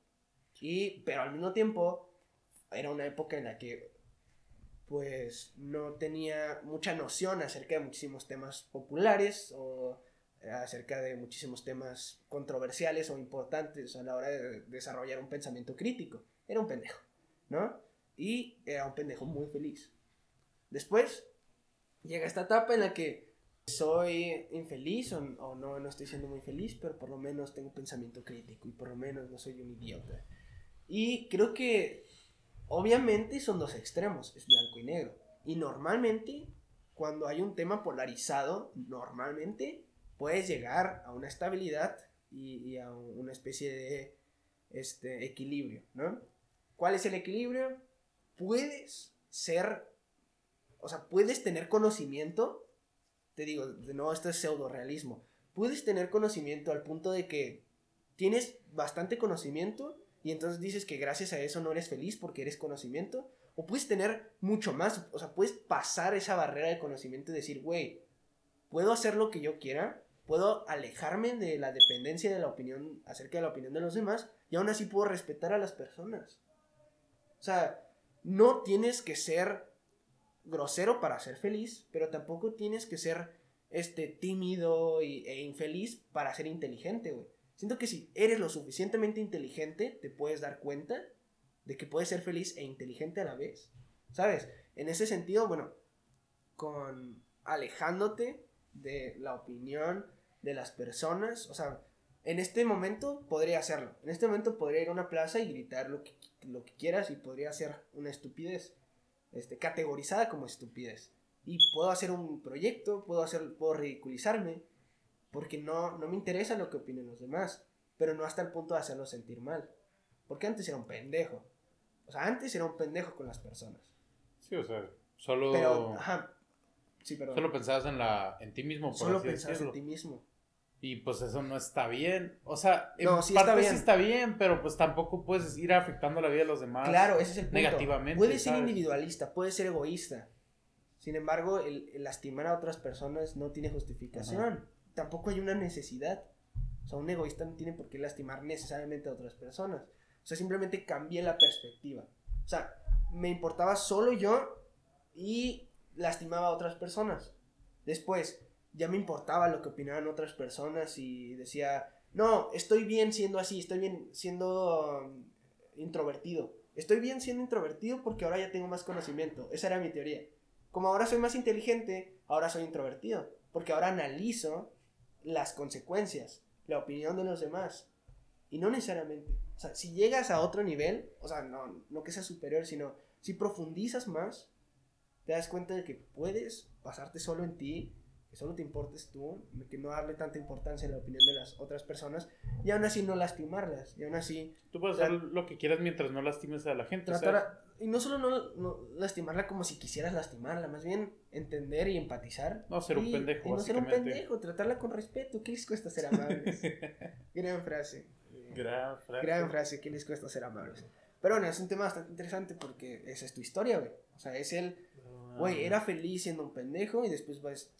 Y, pero al mismo tiempo, era una época en la que pues no tenía mucha noción acerca de muchísimos temas populares o acerca de muchísimos temas controversiales o importantes a la hora de desarrollar un pensamiento crítico. Era un pendejo, ¿no? Y era un pendejo muy feliz. Después llega esta etapa en la que soy infeliz o, no, no estoy siendo muy feliz, pero por lo menos tengo pensamiento crítico y por lo menos no soy un idiota. Y creo que Obviamente son dos extremos, es blanco y negro. Y normalmente, cuando hay un tema polarizado, normalmente puedes llegar a una estabilidad y, a una especie de este, equilibrio, ¿no? ¿Cuál es el equilibrio? Puedes ser, o sea, puedes tener conocimiento, te digo, nuevo, esto es pseudo realismo, puedes tener conocimiento al punto de que tienes bastante conocimiento y entonces dices que gracias a eso no eres feliz porque eres conocimiento. O puedes tener mucho más, o sea, puedes pasar esa barrera de conocimiento y decir, güey, puedo hacer lo que yo quiera, puedo alejarme de la dependencia de la opinión acerca de la opinión de los demás y aún así puedo respetar a las personas. O sea, no tienes que ser grosero para ser feliz, pero tampoco tienes que ser este tímido e infeliz para ser inteligente, güey. Siento que si eres lo suficientemente inteligente, te puedes dar cuenta de que puedes ser feliz e inteligente a la vez. ¿Sabes? En ese sentido, bueno, con alejándote de la opinión de las personas, o sea, en este momento podría hacerlo. En este momento podría ir a una plaza y gritar lo que, lo que quieras y podría ser una estupidez, este, categorizada como estupidez. Y puedo hacer un proyecto, puedo, hacer, puedo ridiculizarme, porque no, no me interesa lo que opinen los demás, pero no hasta el punto de hacerlos sentir mal. Porque antes era un pendejo. O sea, antes era un pendejo con las personas. Sí, o sea, solo. Pero, ajá. Sí, perdón. Solo pensabas en, la, en ti mismo, por Solo pensabas en ti mismo. Y pues eso no está bien. O sea, en no, sí parte está bien. sí está bien, pero pues tampoco puedes ir afectando la vida de los demás. Claro, ese es el punto. Negativamente. Puedes ser individualista, puedes ser egoísta. Sin embargo, el, lastimar a otras personas no tiene justificación. Tampoco hay una necesidad. O sea, un egoísta no tiene por qué lastimar necesariamente a otras personas. O sea, simplemente cambié la perspectiva. O sea, me importaba solo yo y lastimaba a otras personas. Después, ya me importaba lo que opinaban otras personas y decía, no, estoy bien siendo así, estoy bien siendo um, introvertido. Estoy bien siendo introvertido porque ahora ya tengo más conocimiento. Esa era mi teoría. Como ahora soy más inteligente, ahora soy introvertido. Porque ahora analizo las consecuencias, la opinión de los demás. Y no necesariamente. O sea, si llegas a otro nivel, o sea, no, no que sea superior, sino si profundizas más, te das cuenta de que puedes pasarte solo en ti, que solo te importes tú, que no darle tanta importancia a la opinión de las otras personas, y aún así no lastimarlas, y aún así... Tú puedes hacer lo que quieras mientras no lastimes a la gente. y no solo no, lastimarla como si quisieras lastimarla, más bien entender y empatizar. No ser un pendejo. Y no ser un pendejo, tratarla con respeto. ¿Qué les cuesta ser amables? [laughs] Gran frase. Gran frase. Gran frase, ¿qué les cuesta ser amables? Pero bueno, es un tema bastante interesante porque esa es tu historia, güey. O sea, es el, güey, era feliz siendo un pendejo y después vas,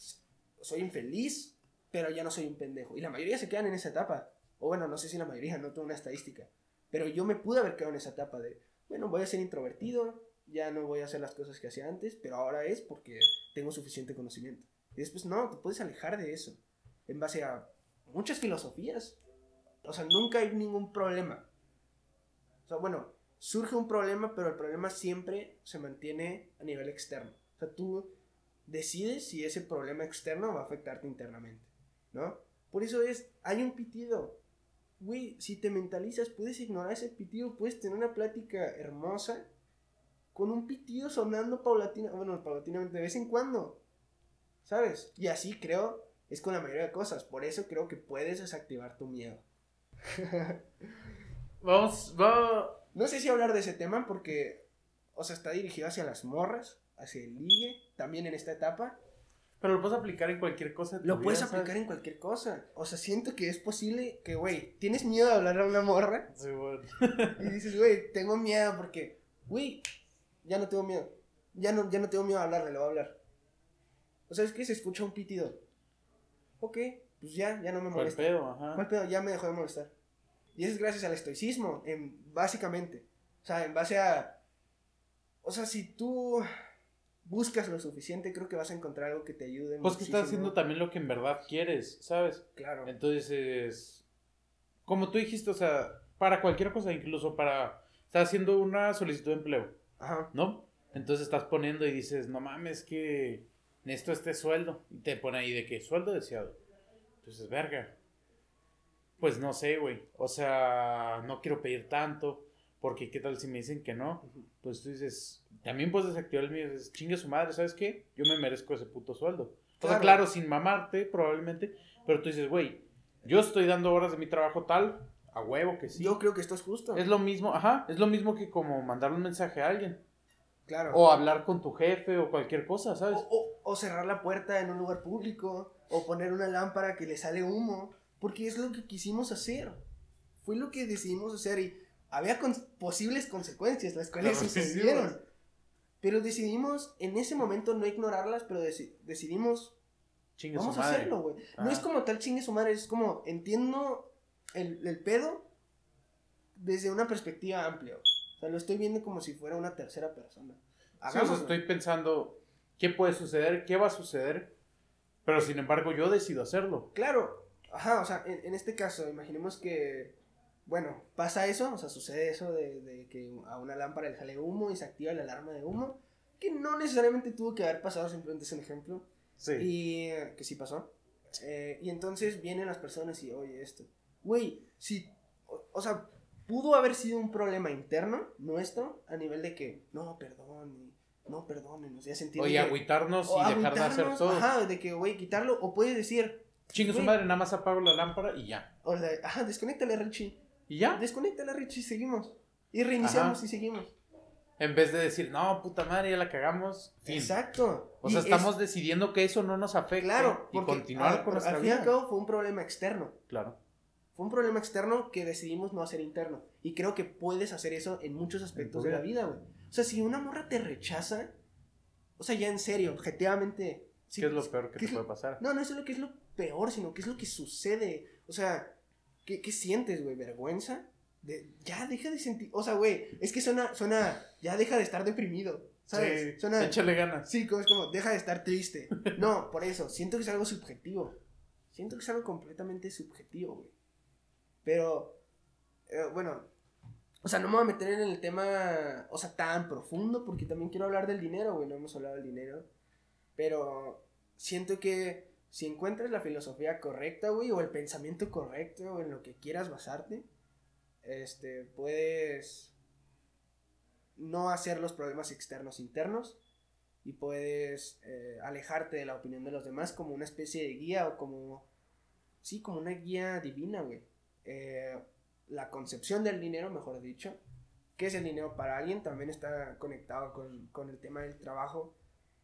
soy infeliz, pero ya no soy un pendejo. Y la mayoría se quedan en esa etapa. O bueno, no sé si la mayoría, no tengo una estadística. Pero yo me pude haber quedado en esa etapa de, bueno, voy a ser introvertido, ya no voy a hacer las cosas que hacía antes, pero ahora es porque tengo suficiente conocimiento. Y después, no, te puedes alejar de eso. En base a muchas filosofías. O sea, nunca hay ningún problema. O sea, bueno, surge un problema, pero el problema siempre se mantiene a nivel externo. O sea, tú decides si ese problema externo va a afectarte internamente, ¿no? Por eso es, hay un pitido. Güey, si te mentalizas, puedes ignorar ese pitido, puedes tener una plática hermosa con un pitido sonando paulatina, bueno, paulatinamente de vez en cuando. ¿Sabes? Y así creo es con la mayoría de cosas. Por eso creo que puedes desactivar tu miedo. [laughs] vamos, vamos. No sé si hablar de ese tema porque, o sea, está dirigido hacia las morras, hacia el ligue, también en esta etapa. Pero lo puedes aplicar en cualquier cosa. Lo puedes aplicar en cualquier cosa. O sea, siento que es posible que, güey, tienes miedo de hablar a una morra. Sí, bueno. y dices, güey, tengo miedo porque, güey, ya no tengo miedo. Ya no, ya no tengo miedo a hablarle, le voy a hablar. O sea, es que se escucha un pitido. Ok, pues ya, ya no me molesta. ¿Cuál pedo? Ajá. ¿Cuál pedo? Ya me dejó de molestar. Y eso es gracias al estoicismo, en, básicamente. O sea, en base a... O sea, si tú buscas lo suficiente, creo que vas a encontrar algo que te ayude. Pues que estás haciendo también lo que en verdad quieres, ¿sabes? Claro. Entonces, como tú dijiste, o sea, para cualquier cosa, incluso para... Estás haciendo una solicitud de empleo, Ajá. ¿no? Entonces estás poniendo y dices, no mames, que necesito este sueldo. Y te pone ahí de qué sueldo deseado. Entonces, verga. Pues no sé, güey. O sea, no quiero pedir tanto. Porque qué tal si me dicen que no. Pues tú dices, también puedes desactivar el mío. Dices, chingue su madre, ¿sabes qué? Yo me merezco ese puto sueldo. O sea, claro, sin mamarte, probablemente. Pero tú dices, güey, yo estoy dando horas de mi trabajo tal. A huevo que sí. Yo creo que esto es justo. Es lo mismo, ajá. Es lo mismo que como mandarle un mensaje a alguien. Claro. O hablar con tu jefe o cualquier cosa, ¿sabes? O, o, o cerrar la puerta en un lugar público. O poner una lámpara que le sale humo. Porque es lo que quisimos hacer. Fue lo que decidimos hacer. Y había posibles consecuencias, las cuales sucedieron. Pero decidimos en ese momento no ignorarlas, pero decidimos. vamos a hacerlo, güey. No es como tal chingue su madre, es como entiendo el, el pedo desde una perspectiva amplia. O sea, lo estoy viendo como si fuera una tercera persona. Sí, estoy pensando qué puede suceder, qué va a suceder, pero sin embargo yo decido hacerlo. Claro, ajá, o sea, en, este caso, imaginemos que, bueno, pasa eso, o sea, sucede eso de, de, que a una lámpara le sale humo y se activa la alarma de humo, que no necesariamente tuvo que haber pasado, simplemente es un ejemplo. Sí. Y que sí pasó. Eh, y entonces vienen las personas y, oye, esto. Güey, si, o sea, pudo haber sido un problema interno nuestro a nivel de que, no, perdón, no, perdónenos, ya sentido. Oye, agüitarnos y dejar de hacer todo. Ajá, de que, güey, quitarlo, o puedes decir. Chingue su madre, nada más apago la lámpara y ya. O sea, ajá, desconéctale, Richie. ¿Y ya? Desconéctale, Richie, y seguimos. Y reiniciamos y seguimos. En vez de decir, no, puta madre, ya la cagamos. Exacto. O sea, estamos decidiendo que eso no nos afecte. Claro. y continuar con nuestra al fin y al cabo fue un problema externo. Claro. Fue un problema externo que decidimos no hacer interno. Y creo que puedes hacer eso en muchos aspectos de la vida, güey. O sea, si una morra te rechaza, o sea, ya en serio, objetivamente. ¿Qué es lo peor que te puede pasar? No, no es lo que es lo peor, sino que es lo que sucede. O sea, ¿qué, qué sientes, güey? ¿Vergüenza? De, ya deja de sentir. O sea, güey, es que suena, suena. Ya deja de estar deprimido. ¿Sabes? Sí, suena. Échale ganas. Sí, como es como, deja de estar triste. No, por eso, siento que es algo subjetivo. Siento que es algo completamente subjetivo, güey. Pero, eh, bueno, o sea, no me voy a meter en el tema, o sea, tan profundo, porque también quiero hablar del dinero, güey, no hemos hablado del dinero. Pero siento que si encuentras la filosofía correcta, güey, o el pensamiento correcto, o en lo que quieras basarte, este, puedes no hacer los problemas externos internos y puedes eh, alejarte de la opinión de los demás como una especie de guía o como, sí, como una guía divina, güey. Eh, la concepción del dinero, mejor dicho, qué es el dinero para alguien, también está conectado con, el tema del trabajo.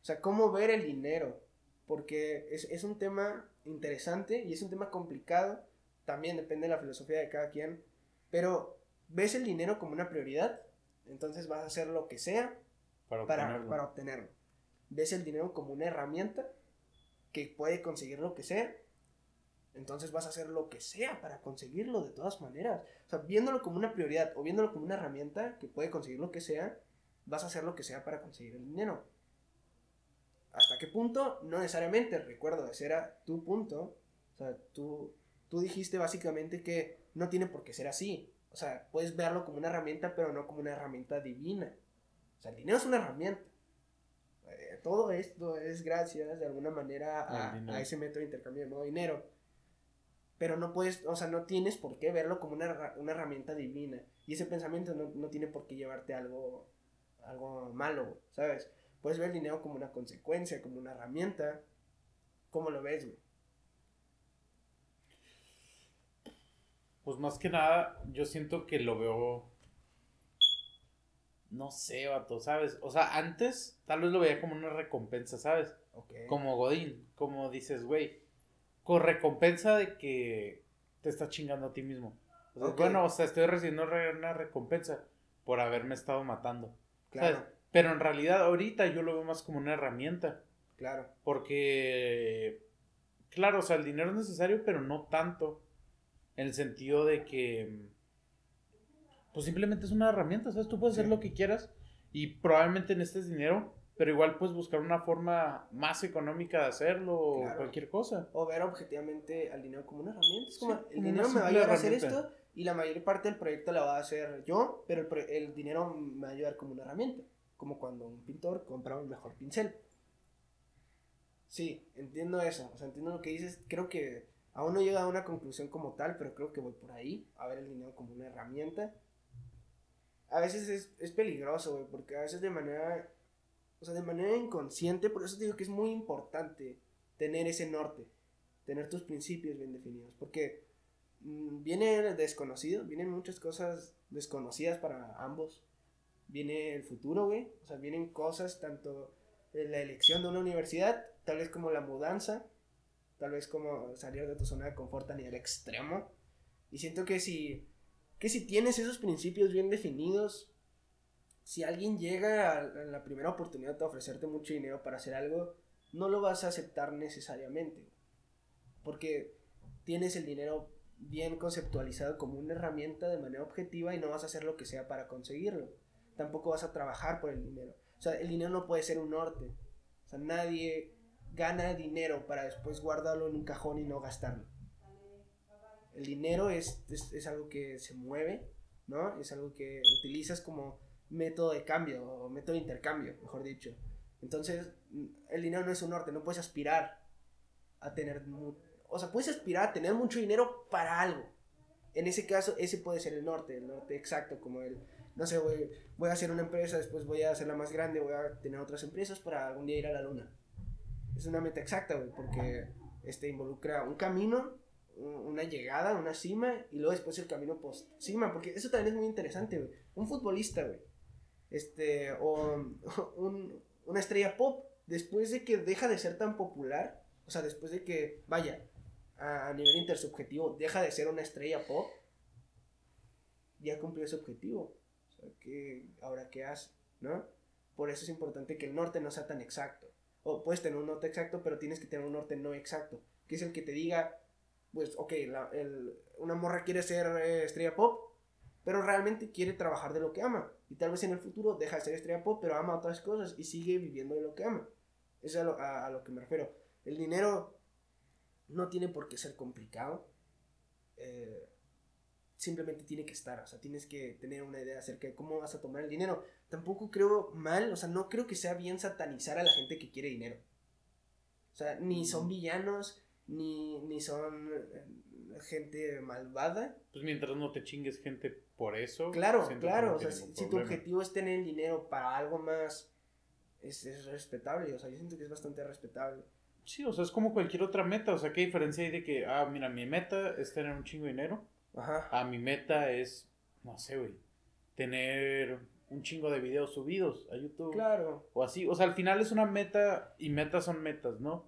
O sea, cómo ver el dinero, porque es, un tema interesante y es un tema complicado, también depende de la filosofía de cada quien, pero ves el dinero como una prioridad, entonces vas a hacer lo que sea para obtenerlo. para obtenerlo. Ves el dinero como una herramienta que puede conseguir lo que sea entonces vas a hacer lo que sea para conseguirlo de todas maneras. O sea, viéndolo como una prioridad o viéndolo como una herramienta que puede conseguir lo que sea, vas a hacer lo que sea para conseguir el dinero. ¿Hasta qué punto? No necesariamente, recuerdo, ese era tu punto. O sea, tú, tú dijiste básicamente que no tiene por qué ser así. O sea, puedes verlo como una herramienta, pero no como una herramienta divina. O sea, el dinero es una herramienta. Eh, todo esto es gracias de alguna manera a, a ese método de intercambio de modo dinero pero no puedes, o sea, no tienes por qué verlo como una, una herramienta divina. Y ese pensamiento no, no, tiene por qué llevarte a algo, algo malo, ¿sabes? Puedes ver el dinero como una consecuencia, como una herramienta. ¿Cómo lo ves, güey? Pues más que nada, yo siento que lo veo. No sé, vato, ¿sabes? O sea, antes tal vez lo veía como una recompensa, ¿sabes? Como Godín, como dices, güey con recompensa de que te estás chingando a ti mismo. Bueno, o sea, estoy recibiendo una recompensa por haberme estado matando. Claro. Pero en realidad ahorita yo lo veo más como una herramienta. Claro. Porque, claro, o sea, el dinero es necesario, pero no tanto. En el sentido de que, pues simplemente es una herramienta, ¿sabes? Tú puedes hacer lo que quieras y probablemente en este dinero pero igual puedes buscar una forma más económica de hacerlo o cualquier cosa. O ver objetivamente al dinero como una herramienta. Es como, el dinero me va a ayudar a hacer esto y la mayor parte del proyecto la va a hacer yo, pero el, el, dinero me va a ayudar como una herramienta. Como cuando un pintor compra un mejor pincel. Sí, entiendo eso. O sea, entiendo lo que dices. Creo que aún no he llegado a una conclusión como tal, pero creo que voy por ahí. A ver el dinero como una herramienta. A veces es, es peligroso, porque a veces de manera o sea, de manera inconsciente, por eso digo que es muy importante tener ese norte, tener tus principios bien definidos, porque mm, viene desconocido, vienen muchas cosas desconocidas para ambos. Viene el futuro, güey, o sea, vienen cosas tanto la elección de una universidad, tal vez como la mudanza, tal vez como salir de tu zona de confort a nivel extremo. Y siento que si que si tienes esos principios bien definidos, si alguien llega a la primera oportunidad de ofrecerte mucho dinero para hacer algo, no lo vas a aceptar necesariamente. Porque tienes el dinero bien conceptualizado como una herramienta de manera objetiva y no vas a hacer lo que sea para conseguirlo. Tampoco vas a trabajar por el dinero. O sea, el dinero no puede ser un norte. O sea, nadie gana dinero para después guardarlo en un cajón y no gastarlo. El dinero es, es, algo que se mueve, ¿no? Es algo que utilizas como método de cambio o método de intercambio, mejor dicho. Entonces, el dinero no es un norte, no puedes aspirar a tener, o sea, puedes aspirar a tener mucho dinero para algo. En ese caso, ese puede ser el norte, el norte exacto, como el, no sé, voy, voy a hacer una empresa, después voy a hacerla más grande, voy a tener otras empresas para algún día ir a la luna. Es una meta exacta, güey, porque este involucra un camino, una llegada, una cima, y luego después el camino post cima, porque eso también es muy interesante, güey. Un futbolista, güey, este, o [laughs] un, una estrella pop, después de que deja de ser tan popular, o sea, después de que, vaya, a, nivel intersubjetivo, deja de ser una estrella pop, ya cumplió ese objetivo. Que ahora qué hace, ¿no? Por eso es importante que el norte no sea tan exacto. O puedes tener un norte exacto, pero tienes que tener un norte no exacto, que es el que te diga, pues, ok, una morra quiere ser eh, estrella pop, pero realmente quiere trabajar de lo que ama. Y tal vez en el futuro deja de ser estrella pop, pero ama otras cosas y sigue viviendo de lo que ama. Eso es a lo, que me refiero. El dinero no tiene por qué ser complicado. Eh, simplemente tiene que estar. O sea, tienes que tener una idea acerca de cómo vas a tomar el dinero. Tampoco creo mal, o sea, no creo que sea bien satanizar a la gente que quiere dinero. O sea, ni son villanos, ni, ni son eh, gente malvada. Pues mientras no te chingues gente por eso. Claro, claro. o sea, si, tu objetivo es tener el dinero para algo más, es, es, respetable. O sea, yo siento que es bastante respetable. Sí, o sea, es como cualquier otra meta. O sea, ¿qué diferencia hay de que, ah, mira, mi meta es tener un chingo de dinero? Ajá. Ah, mi meta es, no sé, güey, tener un chingo de videos subidos a YouTube. Claro. O así. O sea, al final es una meta y metas son metas, ¿no?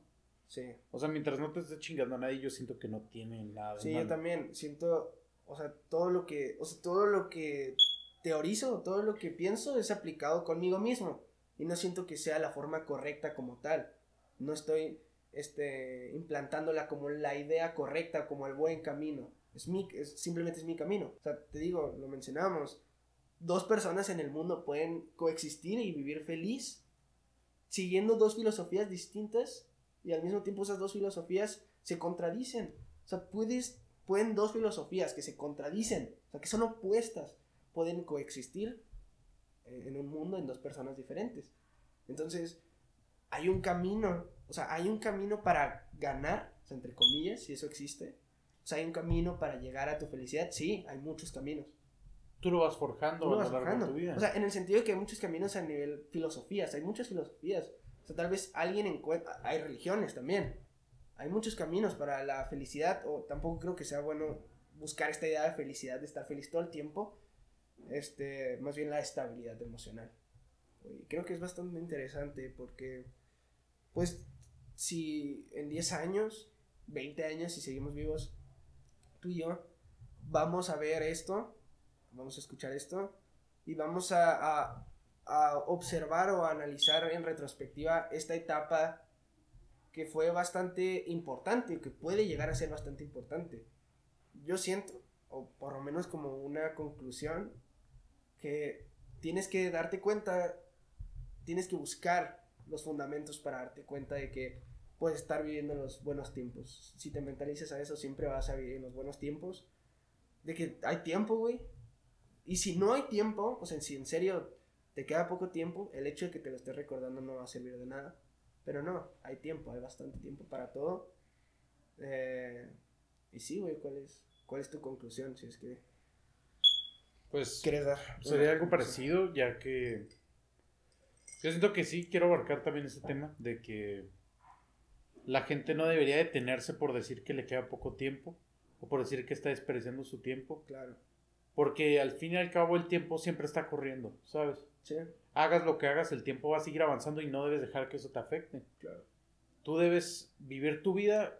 Sí. O sea, mientras no te estés chingando a nadie, yo siento que no tiene nada. Sí, yo también siento, o sea, todo lo que, o sea, todo lo que teorizo, todo lo que pienso es aplicado conmigo mismo. Y no siento que sea la forma correcta como tal. No estoy, este, implantándola como la idea correcta, como el buen camino. Es mi, es, simplemente es mi camino. O sea, te digo, lo mencionamos. Dos personas en el mundo pueden coexistir y vivir feliz siguiendo dos filosofías distintas y al mismo tiempo esas dos filosofías se contradicen. O sea, puedes, pueden dos filosofías que se contradicen, o sea, que son opuestas, pueden coexistir en un mundo en dos personas diferentes. Entonces, hay un camino, o sea, hay un camino para ganar, o sea, entre comillas, si eso existe. O sea, hay un camino para llegar a tu felicidad, sí, hay muchos caminos. Tú lo vas forjando a lo largo de tu vida. O sea, en el sentido de que hay muchos caminos a nivel filosofías, hay muchas filosofías. O sea, tal vez alguien encuentra, hay religiones también, hay muchos caminos para la felicidad, o tampoco creo que sea bueno buscar esta idea de felicidad, de estar feliz todo el tiempo, este, más bien la estabilidad emocional. Y creo que es bastante interesante porque, pues, si en 10 años, 20 años, si seguimos vivos, tú y yo, vamos a ver esto, vamos a escuchar esto, y vamos a a observar o analizar en retrospectiva esta etapa que fue bastante importante, que puede llegar a ser bastante importante. Yo siento, o por lo menos como una conclusión, que tienes que darte cuenta, tienes que buscar los fundamentos para darte cuenta de que puedes estar viviendo en los buenos tiempos. Si te mentalizas a eso, siempre vas a vivir en los buenos tiempos. De que hay tiempo, güey. Y si no hay tiempo, o sea, si en serio te queda poco tiempo, el hecho de que te lo estés recordando no va a servir de nada. Pero no, hay tiempo, hay bastante tiempo para todo. Eh, y sí, güey, ¿cuál es, ¿cuál es tu conclusión? Si es que... Pues dar sería algo parecido, ya que yo siento que sí, quiero abarcar también ese tema de que la gente no debería detenerse por decir que le queda poco tiempo o por decir que está desperdiciando su tiempo. Claro. Porque al fin y al cabo el tiempo siempre está corriendo, ¿sabes? Hagas lo que hagas, el tiempo va a seguir avanzando y no debes dejar que eso te afecte. Claro. Tú debes vivir tu vida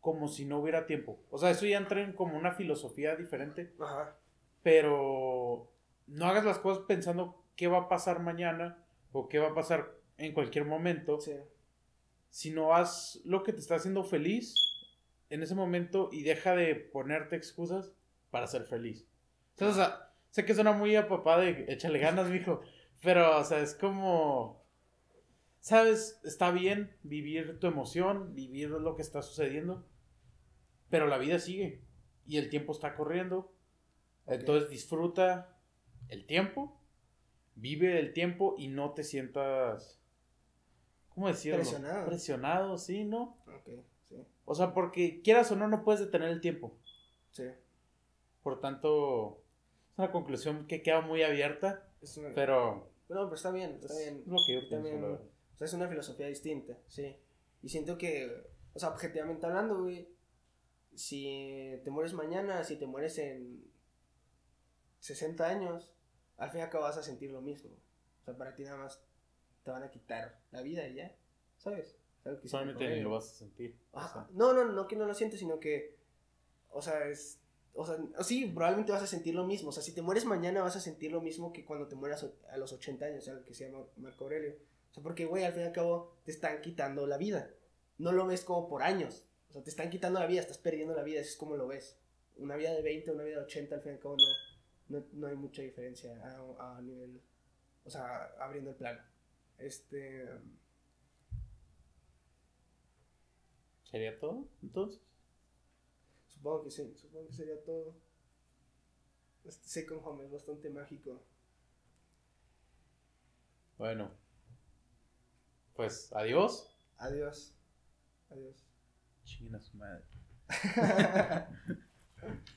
como si no hubiera tiempo. O sea, eso ya entra en como una filosofía diferente. Ajá. pero no hagas las cosas pensando qué va a pasar mañana o qué va a pasar en cualquier momento, Sí. Sino haz lo que te está haciendo feliz en ese momento y deja de ponerte excusas para ser feliz. O sea, sé que suena muy a papá de échale ganas, mijo, pero, o sea, es como, sabes, está bien vivir tu emoción, vivir lo que está sucediendo, pero la vida sigue y el tiempo está corriendo. Entonces disfruta el tiempo, vive el tiempo y no te sientas, ¿cómo decirlo? Presionado. Presionado, sí, ¿no? Ok, sí. O sea, porque quieras o no, no puedes detener el tiempo. Sí. Por tanto, es una conclusión que queda muy abierta, Es una- pero No, pero está bien, está es bien. lo que yo pienso, También- la. O sea, es una filosofía distinta, sí. Y siento que, o sea, objetivamente hablando, güey, si te mueres mañana, si te mueres en 60 años, al fin y al cabo vas a sentir lo mismo. O sea, para ti nada más te van a quitar la vida y ya, ¿sabes? Que Solamente ni lo vas a sentir. o sea. No, no, no que no lo sientes, sino que, o sea, es, o sea, sí, probablemente vas a sentir lo mismo. O sea, si te mueres mañana vas a sentir lo mismo que cuando te mueras a los 80 años, o sea, lo que se llama Marco Aurelio. O sea, porque, güey, al fin y al cabo te están quitando la vida. No lo ves como por años. O sea, te están quitando la vida, estás perdiendo la vida, eso es como lo ves. Una vida de 20, una vida de 80, al fin y al cabo no, no, no hay mucha diferencia a, a nivel, o sea, abriendo el plano. Este... ¿Sería todo? Entonces, Supongo que sí, supongo que sería todo. Este Second Home es bastante mágico. bueno. Pues, adiós. Adiós. Adiós. Chinguen a su madre. [laughs]